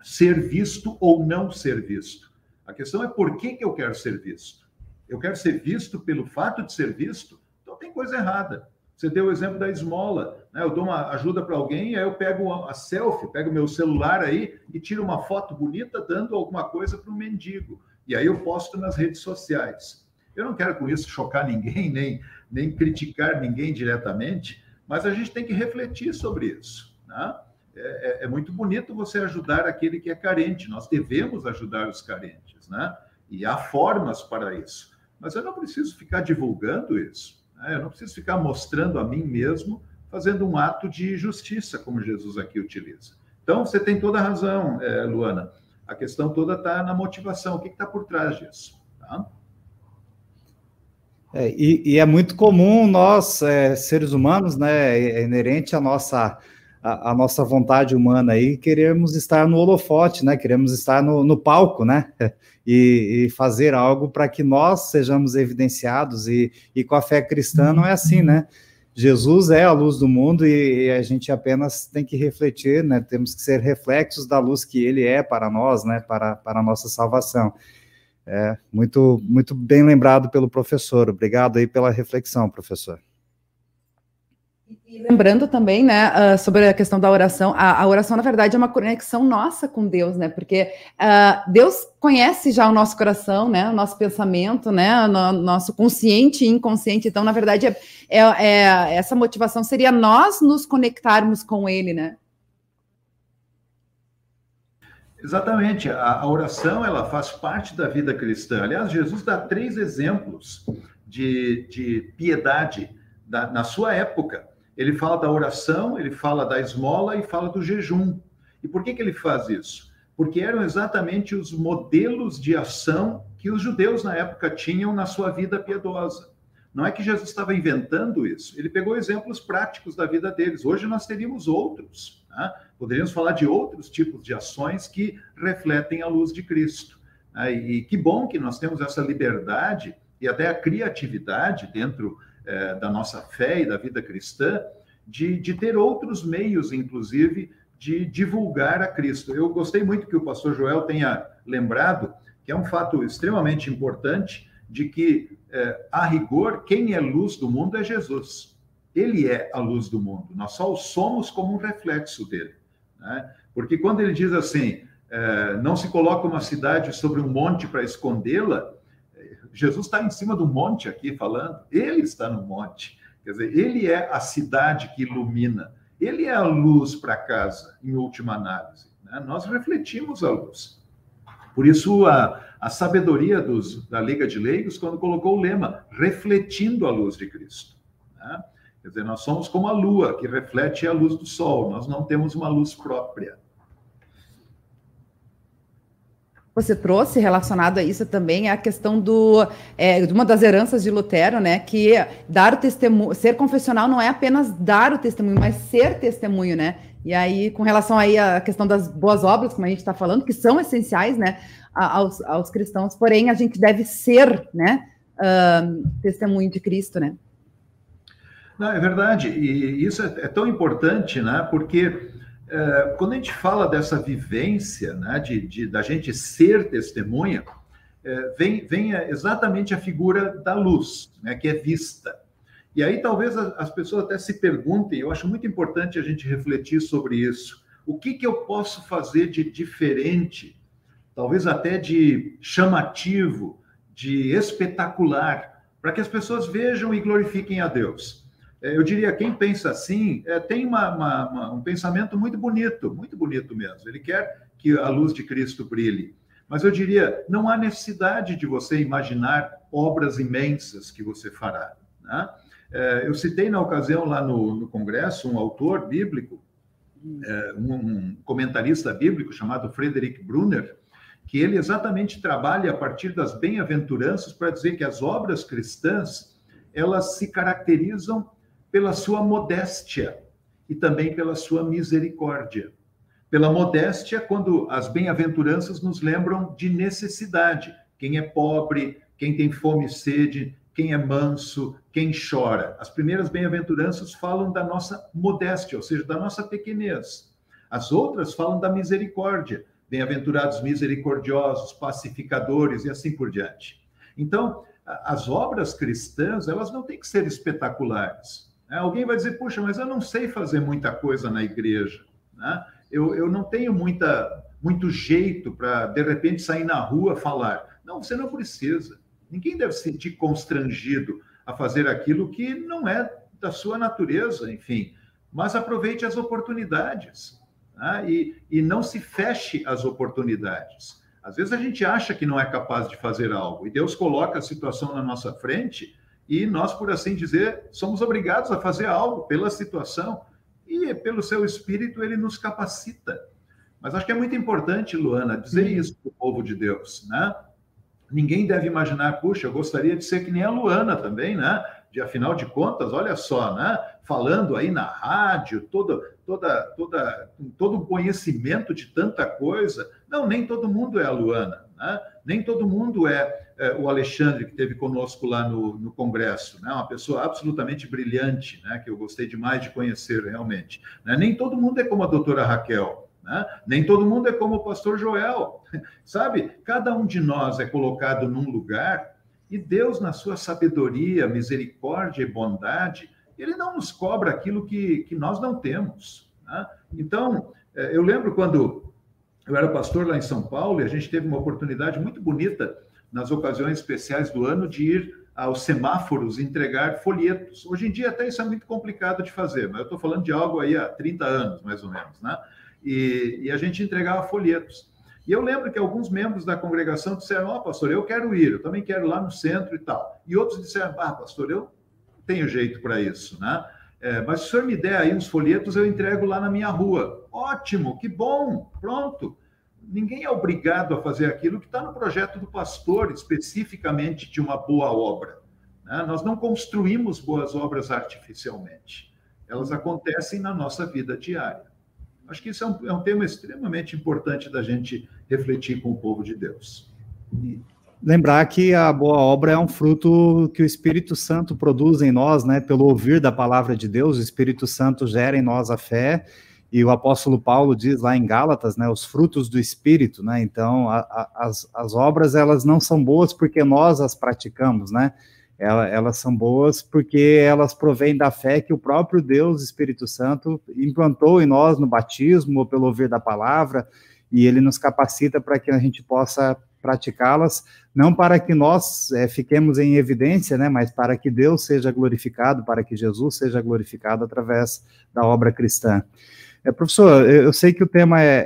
ser visto ou não ser visto. A questão é por que, que eu quero ser visto. Eu quero ser visto pelo fato de ser visto, então tem coisa errada. Você deu o exemplo da esmola. Né? Eu dou uma ajuda para alguém, aí eu pego a selfie, pego meu celular aí e tiro uma foto bonita dando alguma coisa para o mendigo. E aí eu posto nas redes sociais. Eu não quero com isso chocar ninguém, nem, nem criticar ninguém diretamente, mas a gente tem que refletir sobre isso. Né? É, é, é muito bonito você ajudar aquele que é carente. Nós devemos ajudar os carentes, né? E há formas para isso. Mas eu não preciso ficar divulgando isso. Né? Eu não preciso ficar mostrando a mim mesmo fazendo um ato de justiça, como Jesus aqui utiliza. Então, você tem toda a razão, é, Luana. A questão toda está na motivação. O que está por trás disso? Tá? É, e, e, é muito comum nós, é, seres humanos, né, é inerente à nossa, a, nossa vontade humana aí, queremos estar no holofote, né, queremos estar no, no palco, né, e, e fazer algo para que nós sejamos evidenciados. E, e com a fé cristã não é assim, né? Jesus é a luz do mundo e, e, a gente apenas tem que refletir, né? Temos que ser reflexos da luz que ele é para nós, né? Para, para a nossa salvação. É, muito, muito bem lembrado pelo professor. Obrigado aí pela reflexão, professor. E lembrando também, né, uh, sobre a questão da oração, a, a, oração, na verdade, é uma conexão nossa com Deus, né, porque uh, Deus conhece já o nosso coração, né, o nosso pensamento, né, o no, nosso consciente e inconsciente, então, na verdade, é, é, é, essa motivação seria nós nos conectarmos com Ele, né. Exatamente, a, a oração, ela faz parte da vida cristã. Aliás, Jesus dá três exemplos de, de piedade da, na sua época. Ele fala da oração, ele fala da esmola e fala do jejum. E por que, que ele faz isso? Porque eram exatamente os modelos de ação que os judeus na época tinham na sua vida piedosa. Não é que Jesus estava inventando isso, ele pegou exemplos práticos da vida deles. Hoje nós teríamos outros. Né? Poderíamos falar de outros tipos de ações que refletem a luz de Cristo. Né? E que bom que nós temos essa liberdade e até a criatividade dentro eh, da nossa fé e da vida cristã de, de ter outros meios, inclusive, de divulgar a Cristo. Eu gostei muito que o pastor Joel tenha lembrado que é um fato extremamente importante de que, é, a rigor, quem é luz do mundo é Jesus. Ele é a luz do mundo. Nós só o somos como um reflexo dele. Né? Porque quando ele diz assim, é, não se coloca uma cidade sobre um monte para escondê-la, Jesus está em cima do monte aqui falando, ele está no monte. Quer dizer, ele é a cidade que ilumina, ele é a luz para casa, em última análise. Né? Nós refletimos a luz. Por isso, a, a sabedoria dos, da Liga de Leigos, quando colocou o lema, refletindo a luz de Cristo. Né? Quer dizer, nós somos como a lua, que reflete a luz do sol, nós não temos uma luz própria. Você trouxe relacionado a isso também a questão do é, uma das heranças de Lutero, né? Que dar o testemunho, ser confessional não é apenas dar o testemunho, mas ser testemunho, né? E aí, com relação aí à questão das boas obras, como a gente está falando, que são essenciais, né, aos, aos cristãos, porém, a gente deve ser, né, uh, testemunho de Cristo, né? Não, é verdade, e isso é, é tão importante, né, porque é, quando a gente fala dessa vivência, né, de, de da gente ser testemunha, é, vem, vem exatamente a figura da luz, né, que é vista. E aí talvez as pessoas até se perguntem, eu acho muito importante a gente refletir sobre isso. O que, que eu posso fazer de diferente, talvez até de chamativo, de espetacular, para que as pessoas vejam e glorifiquem a Deus? É, eu diria, quem pensa assim, é, tem uma, uma, uma, um pensamento muito bonito, muito bonito mesmo. Ele quer que a luz de Cristo brilhe. Mas eu diria, não há necessidade de você imaginar obras imensas que você fará. Né? É, eu citei na ocasião lá no, no Congresso um autor bíblico, é, um, um, comentarista bíblico chamado Frederick Brunner, que ele exatamente trabalha a partir das bem-aventuranças para dizer que as obras cristãs elas se caracterizam pela sua modéstia e também pela sua misericórdia. Pela modéstia, quando as bem-aventuranças nos lembram de necessidade. Quem é pobre, quem tem fome e sede, quem é manso, quem chora. As primeiras bem-aventuranças falam da nossa modéstia, ou seja, da nossa pequenez. As outras falam da misericórdia. Bem-aventurados misericordiosos, pacificadores e assim por diante. Então, as obras cristãs, elas não têm que ser espetaculares. Né? Alguém vai dizer, puxa, mas eu não sei fazer muita coisa na igreja. Né? Eu, eu não tenho muita, muito jeito para, de repente, sair na rua falar. Não, você não precisa. Ninguém deve se sentir constrangido a fazer aquilo que não é da sua natureza, enfim. Mas aproveite as oportunidades né? e, e não se feche às oportunidades. Às vezes a gente acha que não é capaz de fazer algo e Deus coloca a situação na nossa frente e nós, por assim dizer, somos obrigados a fazer algo pela situação e pelo seu espírito ele nos capacita. Mas acho que é muito importante, Luana, dizer isso para o povo de Deus, né? Ninguém deve imaginar, puxa, eu gostaria de ser que nem a Luana também, né? De afinal de contas, olha só, né? Falando aí na rádio, toda, toda, toda, todo o conhecimento de tanta coisa. Não, nem todo mundo é a Luana, né? Nem todo mundo é, é o Alexandre que teve conosco lá no, no Congresso, né? Uma pessoa absolutamente brilhante, né? Que eu gostei demais de conhecer realmente. Né? Nem todo mundo é como a doutora Raquel. Né? Nem todo mundo é como o pastor Joel, sabe? Cada um de nós é colocado num lugar e Deus, na sua sabedoria, misericórdia e bondade, ele não nos cobra aquilo que, que nós não temos. Né? Então, é, eu lembro quando eu era pastor lá em São Paulo e a gente teve uma oportunidade muito bonita nas ocasiões especiais do ano de ir aos semáforos entregar folhetos. Hoje em dia até isso é muito complicado de fazer, mas eu estou falando de algo aí há 30 anos, mais ou menos, né? e, e a gente entregava folhetos. E eu lembro que alguns membros da congregação disseram: Ó, oh, pastor, eu quero ir, eu também quero ir lá no centro e tal. E outros disseram: Ah, pastor, eu tenho jeito para isso, né? É, mas se o senhor me der aí uns folhetos, eu entrego lá na minha rua. Ótimo, que bom, pronto. Ninguém é obrigado a fazer aquilo que está no projeto do pastor, especificamente de uma boa obra. Né? Nós não construímos boas obras artificialmente. Elas acontecem na nossa vida diária. Acho que isso é um, é um tema extremamente importante da gente refletir com o povo de Deus. Lembrar que a boa obra é um fruto que o Espírito Santo produz em nós, né? Pelo ouvir da palavra de Deus, o Espírito Santo gera em nós a fé, e o apóstolo Paulo diz lá em Gálatas, né? Os frutos do Espírito, né? Então, a, a, as, as obras, elas não são boas porque nós as praticamos, né? elas são boas porque elas provêm da fé que o próprio Deus, Espírito Santo, implantou em nós no batismo ou pelo ouvir da palavra, e ele nos capacita para que a gente possa praticá-las, não para que nós é, fiquemos em evidência, né, mas para que Deus seja glorificado, para que Jesus seja glorificado através da obra cristã. É, professor, eu sei que o tema é,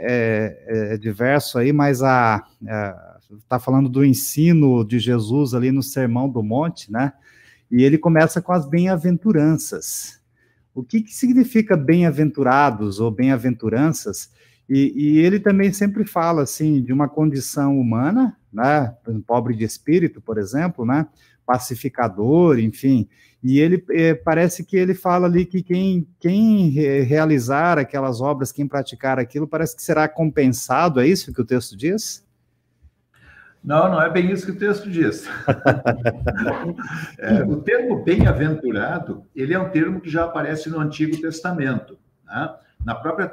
é, é diverso aí, mas a, está falando do ensino de Jesus ali no Sermão do Monte, né? E ele começa com as bem-aventuranças. O que, que significa bem-aventurados ou bem-aventuranças? E, e, ele também sempre fala assim de uma condição humana, né? Pobre de espírito, por exemplo, né? Pacificador, enfim. E ele é, parece que ele fala ali que quem, quem realizar aquelas obras, quem praticar aquilo, parece que será compensado. É isso que o texto diz? Não, não é bem isso que o texto diz. é, o termo bem-aventurado, ele é um termo que já aparece no Antigo Testamento. Né? Na própria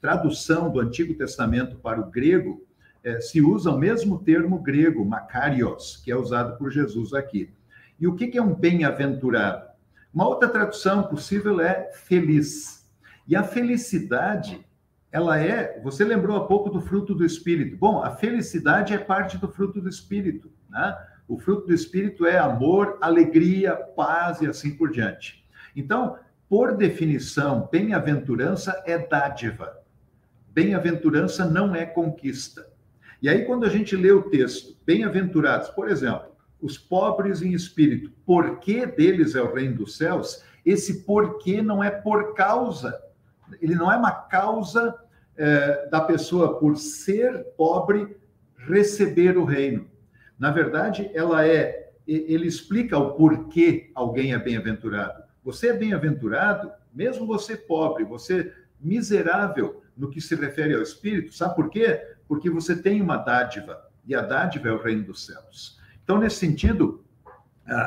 tradução do Antigo Testamento para o grego, é, se usa o mesmo termo grego, makarios, que é usado por Jesus aqui. E o que, que é um bem-aventurado? Uma outra tradução possível é feliz. E a felicidade ela é, você lembrou há pouco do fruto do espírito. Bom, a felicidade é parte do fruto do espírito, né? O fruto do espírito é amor, alegria, paz e assim por diante. Então, por definição, bem-aventurança é dádiva. Bem-aventurança não é conquista. E aí, quando a gente lê o texto, bem-aventurados, por exemplo, os pobres em espírito, porquê deles é o reino dos céus? Esse porquê não é por causa ele não é uma causa é, da pessoa, por ser pobre, receber o reino. Na verdade, ela é, ele explica o porquê alguém é bem-aventurado. Você é bem-aventurado, mesmo você pobre, você miserável no que se refere ao espírito. Sabe por quê? Porque você tem uma dádiva, e a dádiva é o reino dos céus. Então, nesse sentido,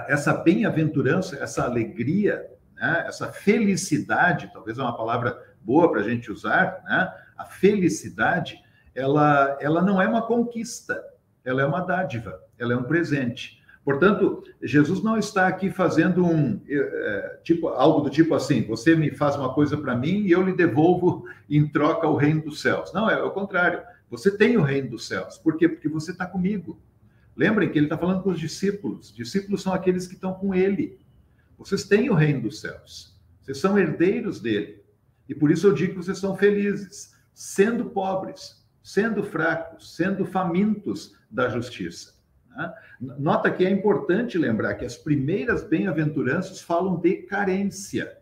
essa bem-aventurança, essa alegria, né, essa felicidade, talvez é uma palavra boa para a gente usar, né? A felicidade, ela, ela não é uma conquista, ela é uma dádiva, ela é um presente. Portanto, Jesus não está aqui fazendo um é, tipo algo do tipo assim: você me faz uma coisa para mim e eu lhe devolvo em troca o reino dos céus. Não, é o contrário. Você tem o reino dos céus. Por quê? Porque você está comigo. Lembrem que ele está falando com os discípulos. Discípulos são aqueles que estão com ele. Vocês têm o reino dos céus. Vocês são herdeiros dele. E por isso eu digo que vocês são felizes, sendo pobres, sendo fracos, sendo famintos da justiça. Né? Nota que é importante lembrar que as primeiras bem-aventuranças falam de carência.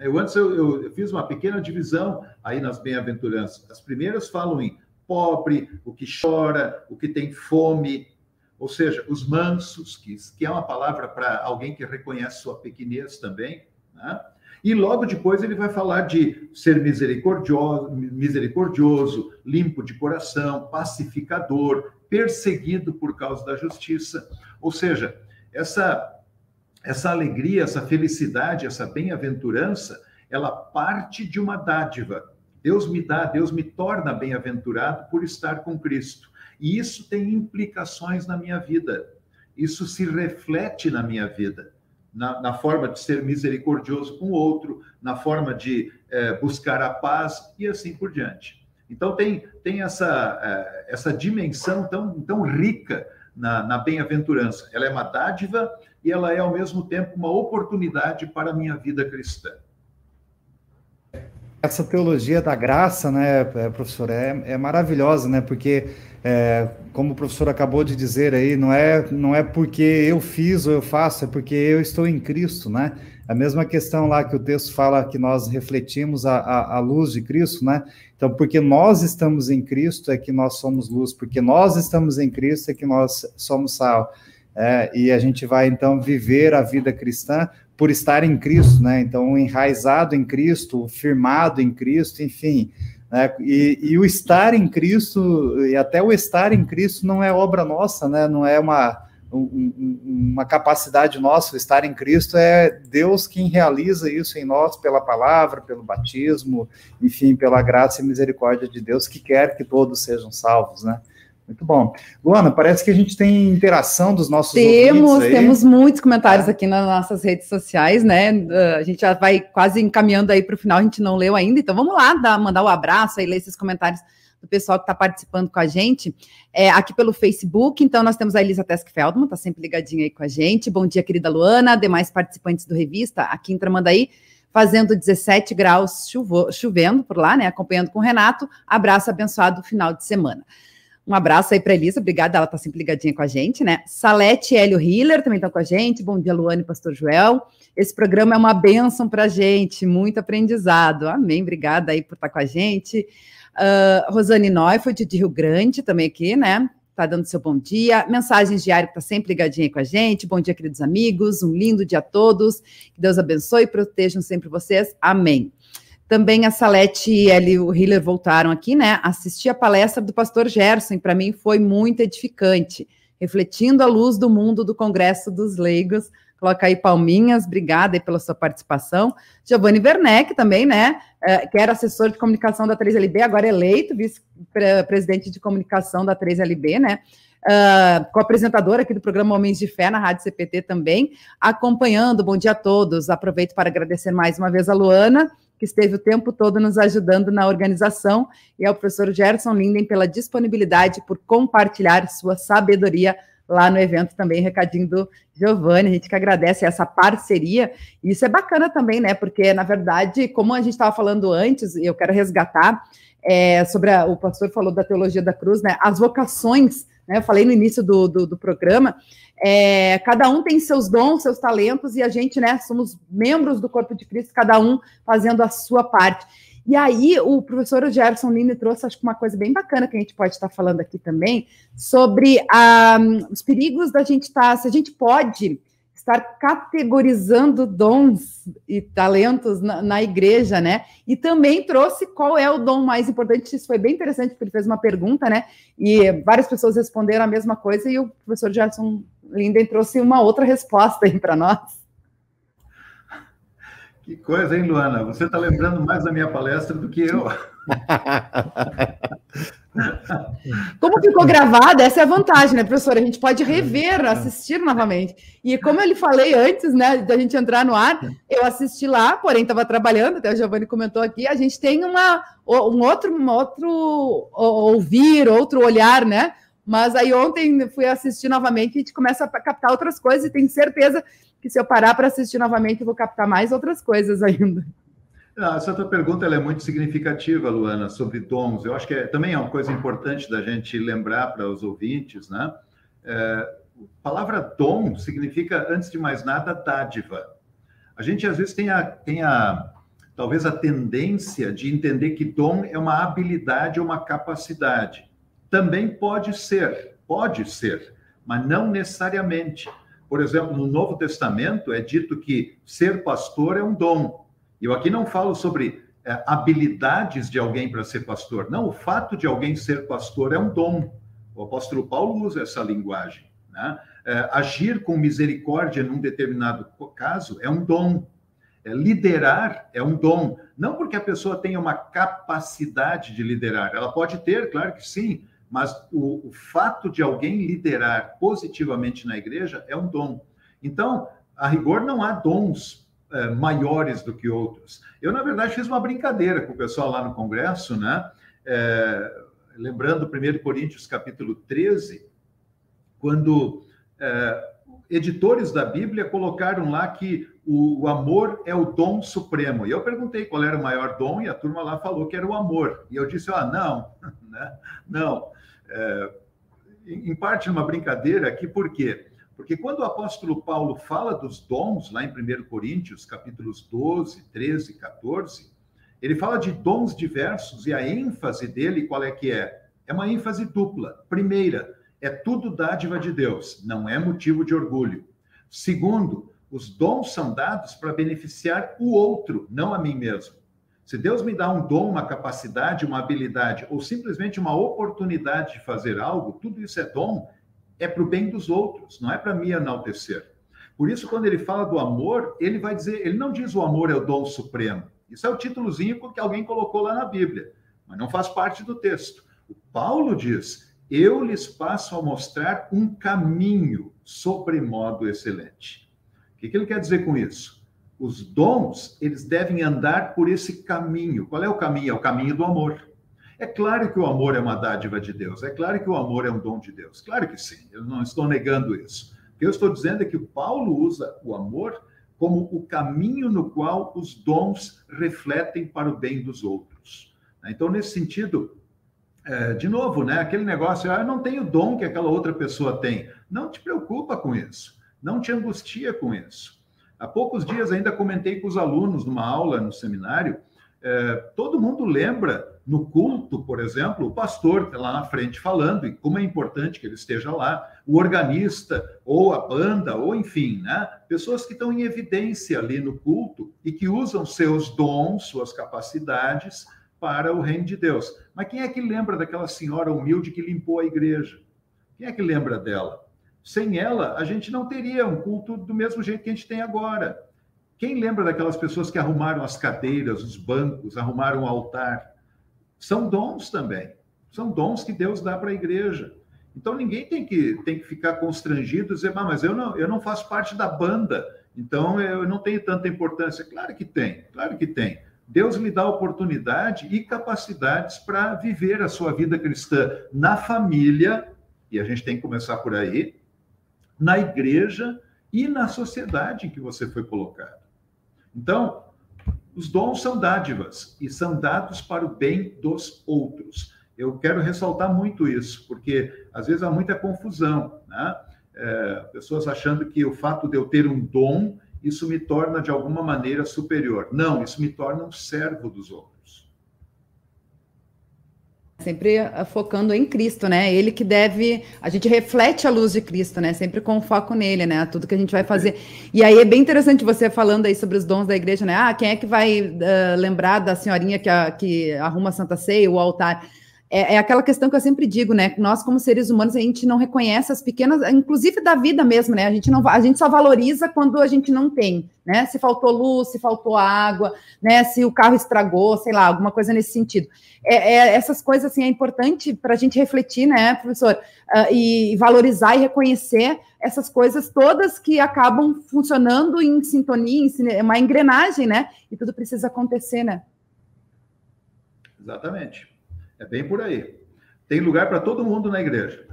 Eu antes eu, eu fiz uma pequena divisão aí nas bem-aventuranças. As primeiras falam em pobre, o que chora, o que tem fome, ou seja, os mansos, que, é uma palavra para alguém que reconhece sua pequenez também. Né? E logo depois ele vai falar de ser misericordioso, misericordioso, limpo de coração, pacificador, perseguido por causa da justiça. Ou seja, essa essa alegria, essa felicidade, essa bem-aventurança, ela parte de uma dádiva. Deus me dá, Deus me torna bem-aventurado por estar com Cristo. E isso tem implicações na minha vida. Isso se reflete na minha vida na, na, forma de ser misericordioso com o outro, na forma de é, buscar a paz e assim por diante. Então, tem, tem essa, é, essa dimensão tão, tão rica na, na bem-aventurança. Ela é uma dádiva e ela é, ao mesmo tempo, uma oportunidade para a minha vida cristã. Essa teologia da graça, né, professor, é, é maravilhosa, né, porque é, como o professor acabou de dizer aí, não é, não é porque eu fiz ou eu faço, é porque eu estou em Cristo, né? A mesma questão lá que o texto fala que nós refletimos a, a, a, luz de Cristo, né? Então, porque nós estamos em Cristo é que nós somos luz, porque nós estamos em Cristo é que nós somos sal. É, e a gente vai então viver a vida cristã por estar em Cristo, né? Então, enraizado em Cristo, firmado em Cristo, enfim. Né? E, e o estar em Cristo, e até o estar em Cristo não é obra nossa, né? Não é uma um, uma capacidade nossa, estar em Cristo, é Deus quem realiza isso em nós pela palavra, pelo batismo, enfim, pela graça e misericórdia de Deus que quer que todos sejam salvos, né? Muito bom. Luana, parece que a gente tem interação dos nossos Temos, temos muitos comentários aqui nas nossas redes sociais, né? A gente já vai quase encaminhando aí para o final, a gente não leu ainda, então vamos lá, dar, mandar o um abraço aí, ler esses comentários do pessoal que está participando com a gente é, aqui pelo Facebook. Então, nós temos a Elisa Tesk Feldman, está sempre ligadinha aí com a gente. Bom dia, querida Luana, demais participantes do Revista, aqui em Tramandaí, fazendo 17 graus, chuvo, chovendo por lá, né? Acompanhando com o Renato. Abraço abençoado final de semana. Um abraço aí para Elisa, obrigada, ela está sempre ligadinha com a gente, né? Salete e Hélio Hiller também estão com a gente. Bom dia, Luane e Pastor Joel. Esse programa é uma bênção para a gente, muito aprendizado. Amém, obrigada aí por estar com a gente. Uh, Rosane Neufeld, de Rio Grande, também aqui, né? Tá dando seu bom dia. Mensagens diárias, que tá sempre ligadinha com a gente. Bom dia, queridos amigos. Um lindo dia a todos. Que Deus abençoe e protejam sempre vocês. Amém. Também a Salete e o Hiller voltaram aqui, né? Assisti a palestra do pastor Gerson, para mim foi muito edificante, refletindo a luz do mundo do Congresso dos Leigos. Coloca aí palminhas, obrigada aí pela sua participação. Giovanni Werneck também, né? É, que era assessor de comunicação da 3LB, agora eleito vice-presidente de comunicação da 3LB, né? Uh, com a apresentadora aqui do programa Homens de Fé na Rádio CPT também, acompanhando. Bom dia a todos. Aproveito para agradecer mais uma vez a Luana, que esteve o tempo todo nos ajudando na organização, e ao professor Gerson Linden pela disponibilidade por compartilhar sua sabedoria lá no evento também, recadinho do Giovanni, a gente que agradece essa parceria, e isso é bacana também, né, porque, na verdade, como a gente estava falando antes, e eu quero resgatar, é, sobre a, o pastor falou da teologia da cruz, né, as vocações, né, eu falei no início do, do, do programa, é, cada um tem seus dons, seus talentos, e a gente, né, somos membros do corpo de Cristo, cada um fazendo a sua parte. E aí, o professor Gerson Lini trouxe, acho que uma coisa bem bacana que a gente pode estar falando aqui também, sobre ah, os perigos da gente estar, tá, se a gente pode estar categorizando dons e talentos na, na, igreja, né? E também trouxe qual é o dom mais importante. Isso foi bem interessante, porque ele fez uma pergunta, né? E várias pessoas responderam a mesma coisa, e o professor Gerson Linden trouxe uma outra resposta aí para nós. Que coisa, hein, Luana? Você está lembrando mais da minha palestra do que eu. Como ficou gravada, essa é a vantagem, né, professora? A gente pode rever, assistir novamente. E como eu lhe falei antes, né, da gente entrar no ar, eu assisti lá, porém estava trabalhando, até o Giovanni comentou aqui, a gente tem uma, um outro, um outro ouvir, outro olhar, né? Mas aí ontem fui assistir novamente e a gente começa a captar outras coisas e tenho certeza que se eu parar para assistir novamente, eu vou captar mais outras coisas ainda. Ah, essa tua pergunta é muito significativa, Luana, sobre dons. Eu acho que é, também é uma coisa importante da gente lembrar para os ouvintes, né? É, a palavra dom significa, antes de mais nada, dádiva. A gente às vezes tem a, tem a talvez a tendência de entender que dom é uma habilidade ou uma capacidade. Também pode ser, pode ser, mas não necessariamente. Por exemplo, no Novo Testamento é dito que ser pastor é um dom. Eu aqui não falo sobre é, habilidades de alguém para ser pastor. Não, o fato de alguém ser pastor é um dom. O apóstolo Paulo usa essa linguagem. Né? É, agir com misericórdia num determinado caso é um dom. É, liderar é um dom. Não porque a pessoa tenha uma capacidade de liderar. Ela pode ter, claro que sim, mas o, o fato de alguém liderar positivamente na igreja é um dom. Então, a rigor, não há dons é, maiores do que outros. Eu, na verdade, fiz uma brincadeira com o pessoal lá no Congresso, né? É, lembrando 1 Coríntios capítulo 13, quando é, editores da Bíblia colocaram lá que o, o, amor é o dom supremo. E eu perguntei qual era o maior dom, e a turma lá falou que era o amor. E eu disse, ah, não, né? não. é, em parte uma brincadeira aqui, por quê? Porque quando o apóstolo Paulo fala dos dons, lá em 1 Coríntios, capítulos 12, 13 e 14, ele fala de dons diversos e a ênfase dele, qual é que é? É uma ênfase dupla. Primeira, é tudo dádiva de Deus, não é motivo de orgulho. Segundo, os dons são dados para beneficiar o outro, não a mim mesmo. Se Deus me dá um dom, uma capacidade, uma habilidade, ou simplesmente uma oportunidade de fazer algo, tudo isso é dom, é para o bem dos outros, não é para me enaltecer. Por isso, quando ele fala do amor, ele vai dizer, ele não diz o amor é o dom supremo. Isso é o títulozinho que alguém colocou lá na Bíblia, mas não faz parte do texto. O Paulo diz: Eu lhes passo a mostrar um caminho sobremodo excelente. O que, que ele quer dizer com isso? Os dons, eles devem andar por esse caminho. Qual é o caminho? É o caminho do amor. É claro que o amor é uma dádiva de Deus, é claro que o amor é um dom de Deus, claro que sim, eu não estou negando isso. O que eu estou dizendo é que Paulo usa o amor como o caminho no qual os dons refletem para o bem dos outros. Então, nesse sentido, é, de novo, né, aquele negócio, ah, eu não tenho o dom que aquela outra pessoa tem. Não te preocupa com isso, não te angustia com isso. Há poucos dias ainda comentei com os alunos numa aula no seminário, é, todo mundo lembra no culto, por exemplo, o pastor está lá na frente falando, e como é importante que ele esteja lá, o organista, ou a banda, ou enfim, né? pessoas que estão em evidência ali no culto e que usam seus dons, suas capacidades para o reino de Deus. Mas quem é que lembra daquela senhora humilde que limpou a igreja? Quem é que lembra dela? Sem ela, a gente não teria um culto do mesmo jeito que a gente tem agora. Quem lembra daquelas pessoas que arrumaram as cadeiras, os bancos, arrumaram o altar? São dons também. São dons que Deus dá para a igreja. Então ninguém tem que, tem que ficar constrangido e dizer, mas eu não, eu não faço parte da banda, então eu não tenho tanta importância. Claro que tem, claro que tem. Deus lhe dá oportunidade e capacidades para viver a sua vida cristã na família, e a gente tem que começar por aí, na igreja e na sociedade em que você foi colocado. Então, os dons são dádivas e são dados para o bem dos outros. Eu quero ressaltar muito isso, porque às vezes há muita confusão, né? É, pessoas achando que o fato de eu ter um dom, isso me torna de alguma maneira superior. Não, isso me torna um servo dos outros. Sempre ah, focando em Cristo, né? Ele que deve. A gente reflete a luz de Cristo, né? Sempre com foco nele, né? Tudo que a gente vai fazer. E aí é bem interessante você falando aí sobre os dons da igreja, né? Ah, quem é que vai uh, lembrar da senhorinha que, a, que arruma a Santa Ceia, o altar? É, é, aquela questão que eu sempre digo, né? Nós, como seres humanos, a gente não reconhece as pequenas, inclusive da vida mesmo, né? A gente, não, a gente só valoriza quando a gente não tem, né? Se faltou luz, se faltou água, né? Se o carro estragou, sei lá, alguma coisa nesse sentido. É, é essas coisas, assim, é importante para a gente refletir, né, professor? Uh, e valorizar e reconhecer essas coisas todas que acabam funcionando em sintonia, em uma engrenagem, né? E tudo precisa acontecer, né? Exatamente. É bem por aí. Tem lugar para todo mundo na igreja.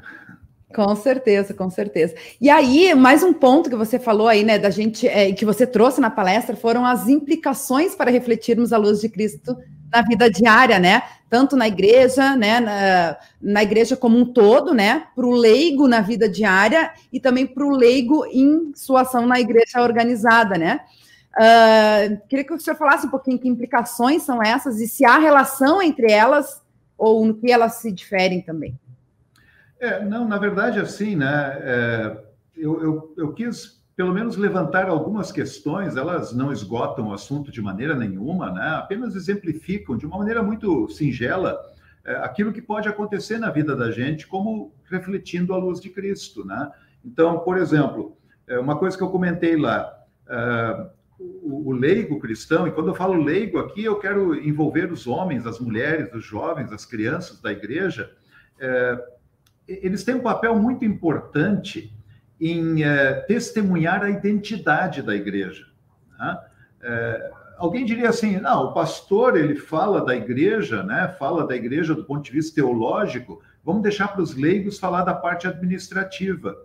Com certeza, com certeza. E aí, mais um ponto que você falou aí, né, da gente, é, que você trouxe na palestra, foram as implicações para refletirmos a luz de Cristo na vida diária, né? Tanto na igreja, né, na, na igreja como um todo, né, para o leigo na vida diária e também para o leigo em sua ação na igreja organizada, né? Uh, queria que o senhor falasse um pouquinho que implicações são essas e se há relação entre elas ou no que elas se diferem também? É, não, na verdade, assim, né? É, eu, eu, eu quis pelo menos levantar algumas questões, elas não esgotam o assunto de maneira nenhuma, né? apenas exemplificam de uma maneira muito singela é, aquilo que pode acontecer na vida da gente, como refletindo a luz de Cristo. Né? Então, por exemplo, é, uma coisa que eu comentei lá, é, o, leigo cristão, e quando eu falo leigo aqui, eu quero envolver os homens, as mulheres, os jovens, as crianças da igreja, é, eles têm um papel muito importante em é, testemunhar a identidade da igreja. Né? É, alguém diria assim, não, o pastor ele fala da igreja, né? Fala da igreja do ponto de vista teológico. Vamos deixar para os leigos falar da parte administrativa.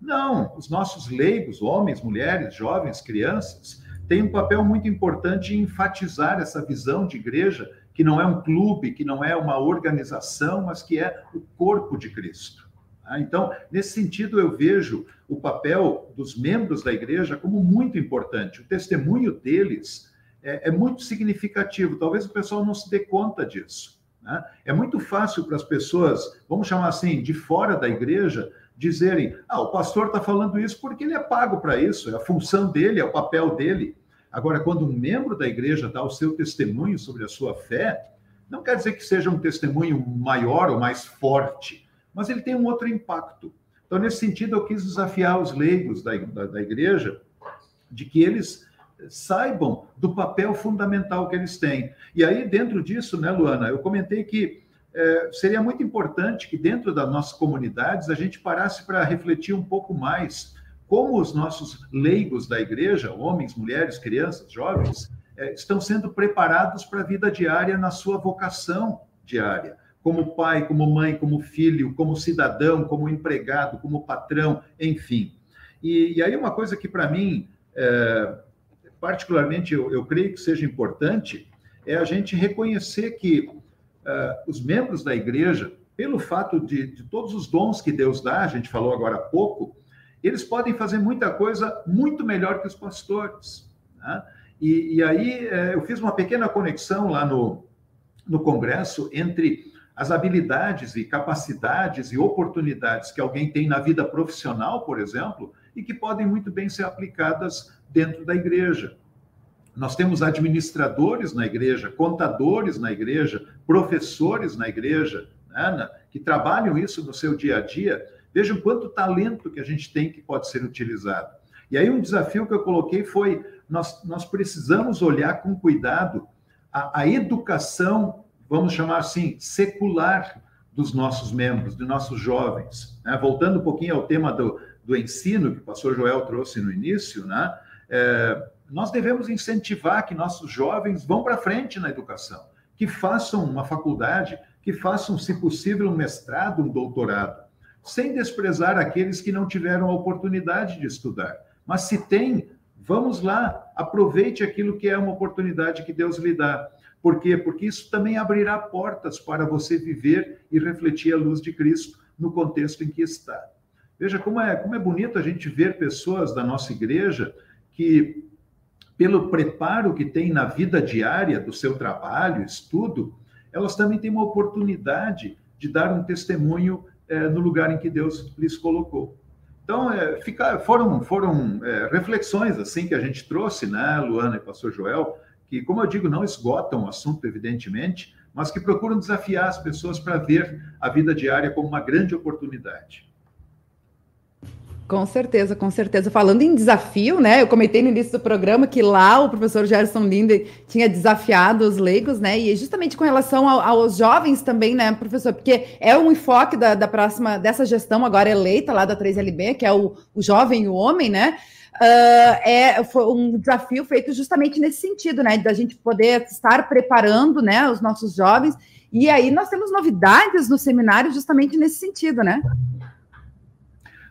Não, os nossos leigos, homens, mulheres, jovens, crianças, tem um papel muito importante em enfatizar essa visão de igreja que não é um clube, que não é uma organização, mas que é o corpo de Cristo. Tá? Então, nesse sentido, eu vejo o papel dos membros da igreja como muito importante. O testemunho deles é, é muito significativo. Talvez o pessoal não se dê conta disso. Né? É muito fácil para as pessoas, vamos chamar assim, de fora da igreja, dizerem: ah, o pastor está falando isso porque ele é pago para isso, é a função dele, é o papel dele. Agora, quando um membro da igreja dá o seu testemunho sobre a sua fé, não quer dizer que seja um testemunho maior ou mais forte, mas ele tem um outro impacto. Então, nesse sentido, eu quis desafiar os leigos da, da, da igreja de que eles saibam do papel fundamental que eles têm. E aí, dentro disso, né, Luana, eu comentei que é, seria muito importante que dentro das nossas comunidades a gente parasse para refletir um pouco mais como os nossos leigos da igreja, homens, mulheres, crianças, jovens, é, estão sendo preparados para a vida diária na sua vocação diária, como pai, como mãe, como filho, como cidadão, como empregado, como patrão, enfim. E, e aí uma coisa que para mim, é, particularmente, eu, eu creio que seja importante, é a gente reconhecer que uh, os membros da igreja, pelo fato de, de, todos os dons que Deus dá, a gente falou agora há pouco, eles podem fazer muita coisa muito melhor que os pastores. Né? E, e, aí uh, eu fiz uma pequena conexão lá no, no Congresso entre as habilidades e capacidades e oportunidades que alguém tem na vida profissional, por exemplo, e que podem muito bem ser aplicadas dentro da igreja. Nós temos administradores na igreja, contadores na igreja, professores na igreja, né, que trabalham isso no seu dia a dia. Vejam quanto talento que a gente tem que pode ser utilizado. E aí um desafio que eu coloquei foi, nós, nós precisamos olhar com cuidado a, a educação, vamos chamar assim, secular dos nossos membros, dos nossos jovens. Né? Voltando um pouquinho ao tema do, do ensino que o pastor Joel trouxe no início, né? É, nós devemos incentivar que nossos jovens vão para frente na educação, que façam uma faculdade, que façam, se possível, um mestrado, um doutorado, sem desprezar aqueles que não tiveram a oportunidade de estudar. Mas se tem, vamos lá, aproveite aquilo que é uma oportunidade que Deus lhe dá. Por quê? Porque isso também abrirá portas para você viver e refletir a luz de Cristo no contexto em que está. Veja como é, como é bonito a gente ver pessoas da nossa igreja que pelo preparo que tem na vida diária do seu trabalho, estudo, elas também têm uma oportunidade de dar um testemunho é, no lugar em que Deus lhes colocou. Então, é, foram, foram é, reflexões assim que a gente trouxe, né, Luana e Pastor Joel, que, como eu digo, não esgotam o assunto, evidentemente, mas que procuram desafiar as pessoas para ver a vida diária como uma grande oportunidade. Com certeza, com certeza. Falando em desafio, né? Eu comentei no início do programa que lá o professor Gerson Linde tinha desafiado os leigos, né? E justamente com relação ao, aos jovens também, né, professor? Porque é um enfoque da, da próxima, dessa gestão agora eleita lá da 3LB, que é o, o jovem e o homem, né? Uh, é foi um desafio feito justamente nesse sentido, né? Da gente poder estar preparando, né, os nossos jovens. E aí nós temos novidades no seminário justamente nesse sentido, né?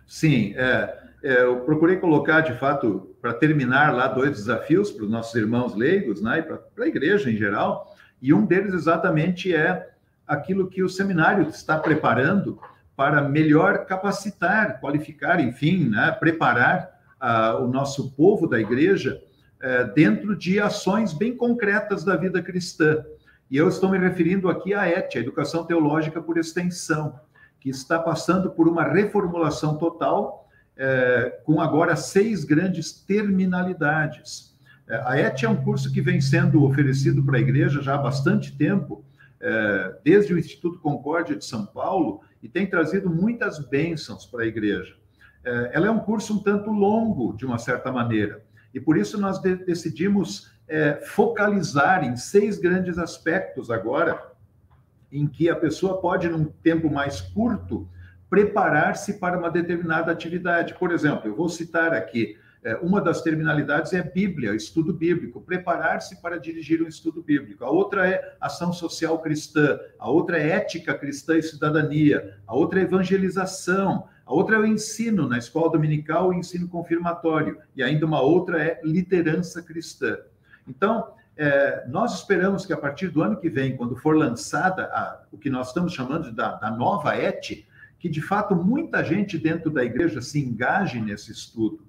Sim, é, é, eu procurei colocar, de fato, para terminar lá, dois desafios para os nossos irmãos leigos, né, e para a igreja em geral, e um deles exatamente é aquilo que o seminário está preparando para melhor capacitar, qualificar, enfim, né, preparar o nosso povo da igreja uh, dentro de ações bem concretas da vida cristã. E eu estou me referindo aqui à ET, a Educação Teológica por Extensão que está passando por uma reformulação total, é, com agora seis grandes terminalidades. É, a ET é um curso que vem sendo oferecido para a igreja já há bastante tempo, é, desde o Instituto Concórdia de São Paulo, e tem trazido muitas bênçãos para a igreja. É, ela é um curso um tanto longo, de uma certa maneira, e por isso nós de decidimos é, focalizar em seis grandes aspectos agora, em que a pessoa pode, num tempo mais curto, preparar-se para uma determinada atividade. Por exemplo, eu vou citar aqui, é, uma das terminalidades é Bíblia, estudo bíblico, preparar-se para dirigir um estudo bíblico. A outra é ação social cristã, a outra é ética cristã e cidadania, a outra é evangelização, a outra é o ensino na escola dominical e ensino confirmatório, e ainda uma outra é liderança cristã. Então, é, nós esperamos que a partir do ano que vem, quando for lançada a, o que nós estamos chamando da, da nova ET, que de fato muita gente dentro da igreja se engaje nesse estudo,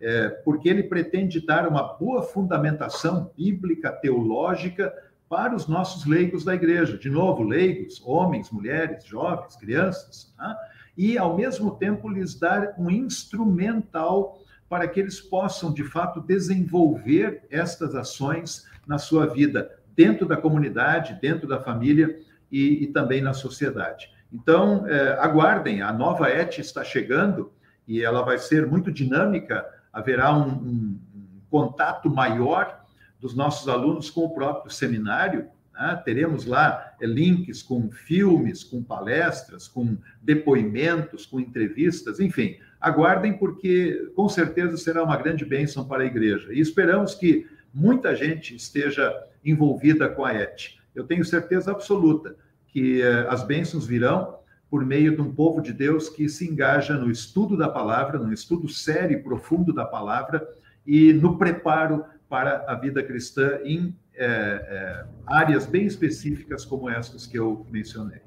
é, porque ele pretende dar uma boa fundamentação bíblica, teológica, para os nossos leigos da igreja. De novo, leigos, homens, mulheres, jovens, crianças, tá? e ao mesmo tempo lhes dar um instrumental para que eles possam, de fato, desenvolver estas ações na sua vida, dentro da comunidade, dentro da família e, e também na sociedade. Então, é, aguardem, a nova ET está chegando e ela vai ser muito dinâmica, haverá um, um, contato maior dos nossos alunos com o próprio seminário. Né? Teremos lá é, links com filmes, com palestras, com depoimentos, com entrevistas, enfim. Aguardem, porque com certeza será uma grande bênção para a igreja. E esperamos que muita gente esteja envolvida com a ET. Eu tenho certeza absoluta que eh, as bênçãos virão por meio de um povo de Deus que se engaja no estudo da palavra, no estudo sério e profundo da palavra e no preparo para a vida cristã em é, é, áreas bem específicas como essas que eu mencionei.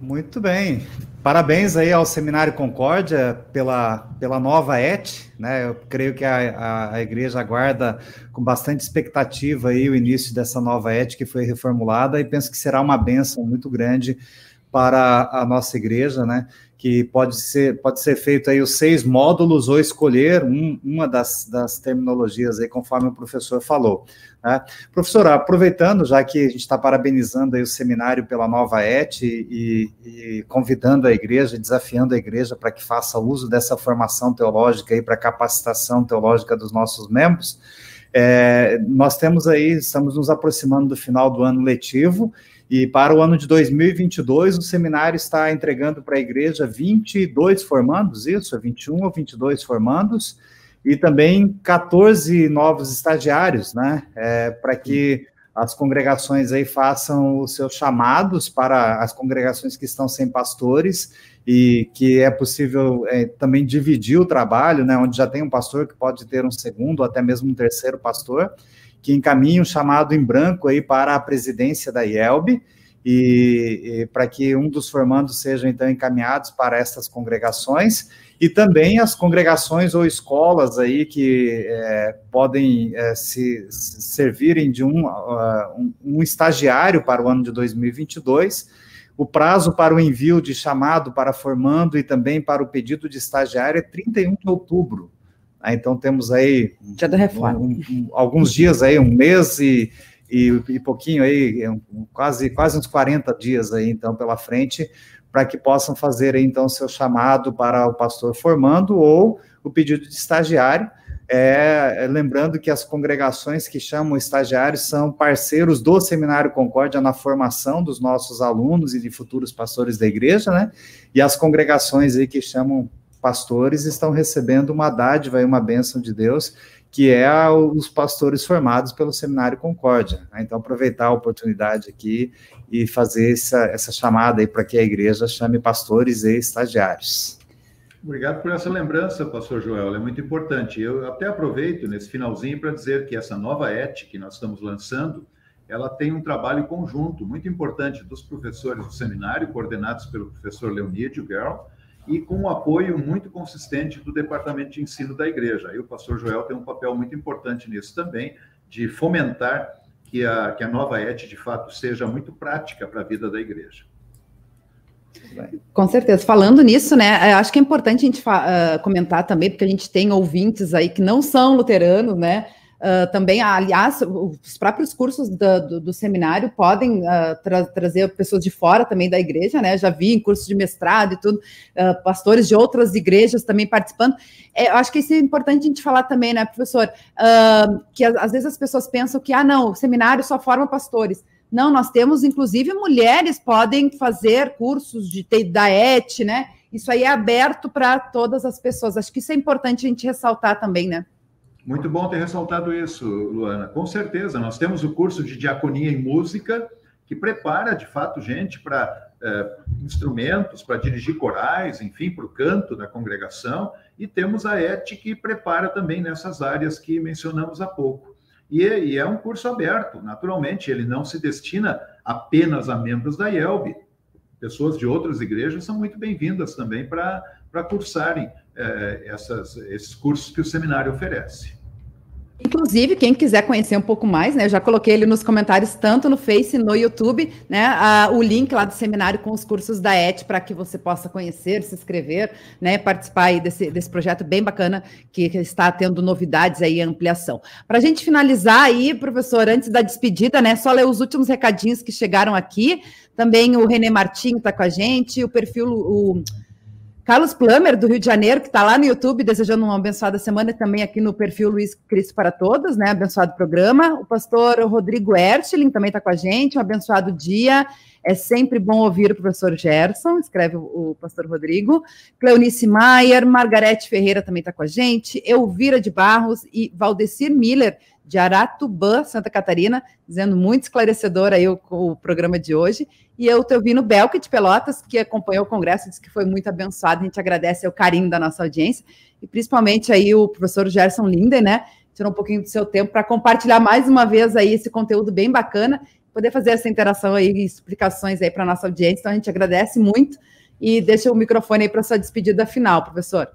Muito bem. Parabéns aí ao Seminário Concórdia pela, pela nova ET, né? Eu creio que a, a, a, igreja aguarda com bastante expectativa aí o início dessa nova ET que foi reformulada e penso que será uma benção muito grande para a nossa igreja, né? Que pode ser, pode ser feito aí os seis módulos ou escolher um, uma das, das terminologias aí, conforme o professor falou. Né? Professor, aproveitando, já que a gente está parabenizando aí o seminário pela nova ET e, e, convidando a igreja, desafiando a igreja para que faça uso dessa formação teológica aí para capacitação teológica dos nossos membros, é, nós temos aí, estamos nos aproximando do final do ano letivo e para o ano de 2022, o seminário está entregando para a igreja 22 formandos, isso? 21 ou 22 formandos, e também 14 novos estagiários, né? É, para que as congregações aí façam os seus chamados para as congregações que estão sem pastores e que é possível é, também dividir o trabalho, né? Onde já tem um pastor que pode ter um segundo até mesmo um terceiro pastor que encaminhe um chamado em branco aí para a presidência da IELB e, e para que um dos formandos sejam então encaminhados para essas congregações e também as congregações ou escolas aí que é, podem é, se, se, servirem de um, uh, um, um estagiário para o ano de 2022. O prazo para o envio de chamado para formando e também para o pedido de estagiário é 31 de outubro. Ah, então temos aí Dia da reforma. Um, um, alguns dias aí, um mês e, e, e pouquinho aí, quase, quase uns 40 dias aí, então, pela frente, para que possam fazer aí, então, seu chamado para o pastor formando ou o pedido de estagiário. É, é, lembrando que as congregações que chamam estagiários são parceiros do Seminário Concórdia na formação dos nossos alunos e de futuros pastores da igreja, né? E as congregações aí que chamam pastores estão recebendo uma dádiva e uma bênção de Deus, que é a, os pastores formados pelo Seminário Concórdia. Né? Então, aproveitar a oportunidade aqui e fazer essa, essa chamada aí para que a igreja chame pastores e estagiários. Obrigado por essa lembrança, pastor Joel, é muito importante. Eu até aproveito nesse finalzinho para dizer que essa nova ET que nós estamos lançando, ela tem um trabalho conjunto muito importante dos professores do seminário, coordenados pelo professor Leonídio Gerl, e com um apoio muito consistente do Departamento de Ensino da Igreja. Aí o pastor Joel tem um papel muito importante nisso também, de fomentar que a, que a nova ET, de fato, seja muito prática para a vida da igreja. Com certeza. Falando nisso, né, acho que é importante a gente uh, comentar também, porque a gente tem ouvintes aí que não são luteranos, né, Uh, também, aliás, os próprios cursos do, do, do seminário podem uh, tra trazer pessoas de fora também da igreja, né? Já vi em cursos de mestrado e tudo, uh, pastores de outras igrejas também participando. É, eu acho que isso é importante a gente falar também, né, professor? que às vezes as pessoas pensam que, ah, não, o seminário só forma pastores. Não, nós temos, inclusive, mulheres podem fazer cursos de da ET, né? Isso aí é aberto para todas as pessoas. Acho que isso é importante a gente ressaltar também, né? Muito bom ter ressaltado isso, Luana. Com certeza, nós temos o curso de diaconia em música, que prepara, de fato, gente para é, instrumentos, para dirigir corais, enfim, para o canto da congregação, e temos a ET que prepara também nessas áreas que mencionamos há pouco. E, e é um curso aberto, naturalmente, ele não se destina apenas a membros da IELB. Pessoas de outras igrejas são muito bem-vindas também para cursarem é, essas, esses cursos que o seminário oferece. Inclusive, quem quiser conhecer um pouco mais, né? Eu já coloquei ele nos comentários, tanto no Face no YouTube, né? A, o link lá do seminário com os cursos da ET para que você possa conhecer, se inscrever, né? Participar aí desse, desse projeto bem bacana que, está tendo novidades aí, ampliação. Para a gente finalizar aí, professor, antes da despedida, né? Só ler os últimos recadinhos que chegaram aqui. Também o René Martins está com a gente, o perfil. O, Carlos Plummer, do Rio de Janeiro, que está lá no YouTube, desejando uma abençoada semana, e também aqui no perfil Luiz Cristo para Todos, né? Abençoado programa. O pastor Rodrigo Ertling também está com a gente, um abençoado dia. É sempre bom ouvir o professor Gerson, escreve o pastor Rodrigo. Cleonice Maier, Margarete Ferreira também está com a gente. Elvira de Barros e Valdecir Miller, de Aratubã, Santa Catarina, dizendo muito esclarecedor aí o, o programa de hoje. E eu estou ouvindo Belk de Pelotas, que acompanhou o congresso, disse que foi muito abençoado. A gente agradece o carinho da nossa audiência e principalmente aí o professor Gerson Linden, né? Tirou um pouquinho do seu tempo para compartilhar mais uma vez aí esse conteúdo bem bacana, poder fazer essa interação aí, explicações aí para nossa audiência. Então a gente agradece muito e deixa o microfone aí para sua despedida final, professor.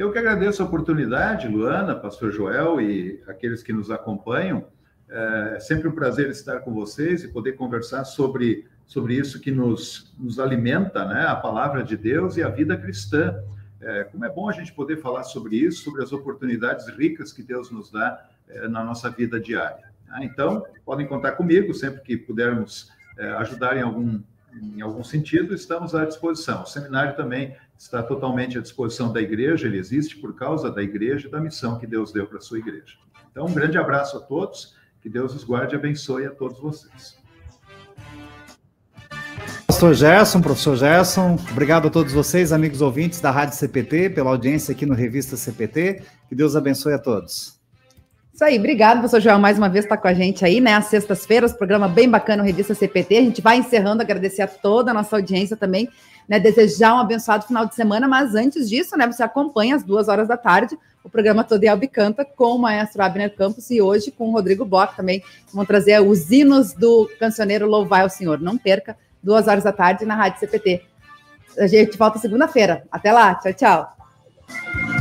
Eu que agradeço a oportunidade, Luana, Pastor Joel e aqueles que nos acompanham. É sempre um prazer estar com vocês e poder conversar sobre, sobre isso que nos, nos alimenta, né? A palavra de Deus e a vida cristã. É, como é bom a gente poder falar sobre isso, sobre as oportunidades ricas que Deus nos dá é, na nossa vida diária. Né? Então, podem contar comigo sempre que pudermos é, ajudar em algum, em algum sentido, estamos à disposição. O seminário também está totalmente à disposição da igreja, ele existe por causa da igreja e da missão que Deus deu para a sua igreja. Então, um grande abraço a todos, que Deus os guarde e abençoe a todos vocês. Pastor Gerson, professor Gerson, obrigado a todos vocês, amigos ouvintes da Rádio CPT, pela audiência aqui no Revista CPT. Que Deus abençoe a todos. Isso aí, obrigado, professor Joel, mais uma vez está com a gente aí, né? Às sextas-feiras, programa bem bacana, Revista CPT. A gente vai encerrando, agradecer a toda a nossa audiência também né, desejar um abençoado final de semana, mas antes disso, né, você acompanha às duas horas da tarde o programa Todo Elbe Canta com o maestro Abner Campos e hoje com o Rodrigo Bock também, vão trazer os hinos do cancioneiro Louvai ao Senhor. Não perca, duas horas da tarde na Rádio CPT. A gente volta segunda-feira. Até lá, tchau, tchau.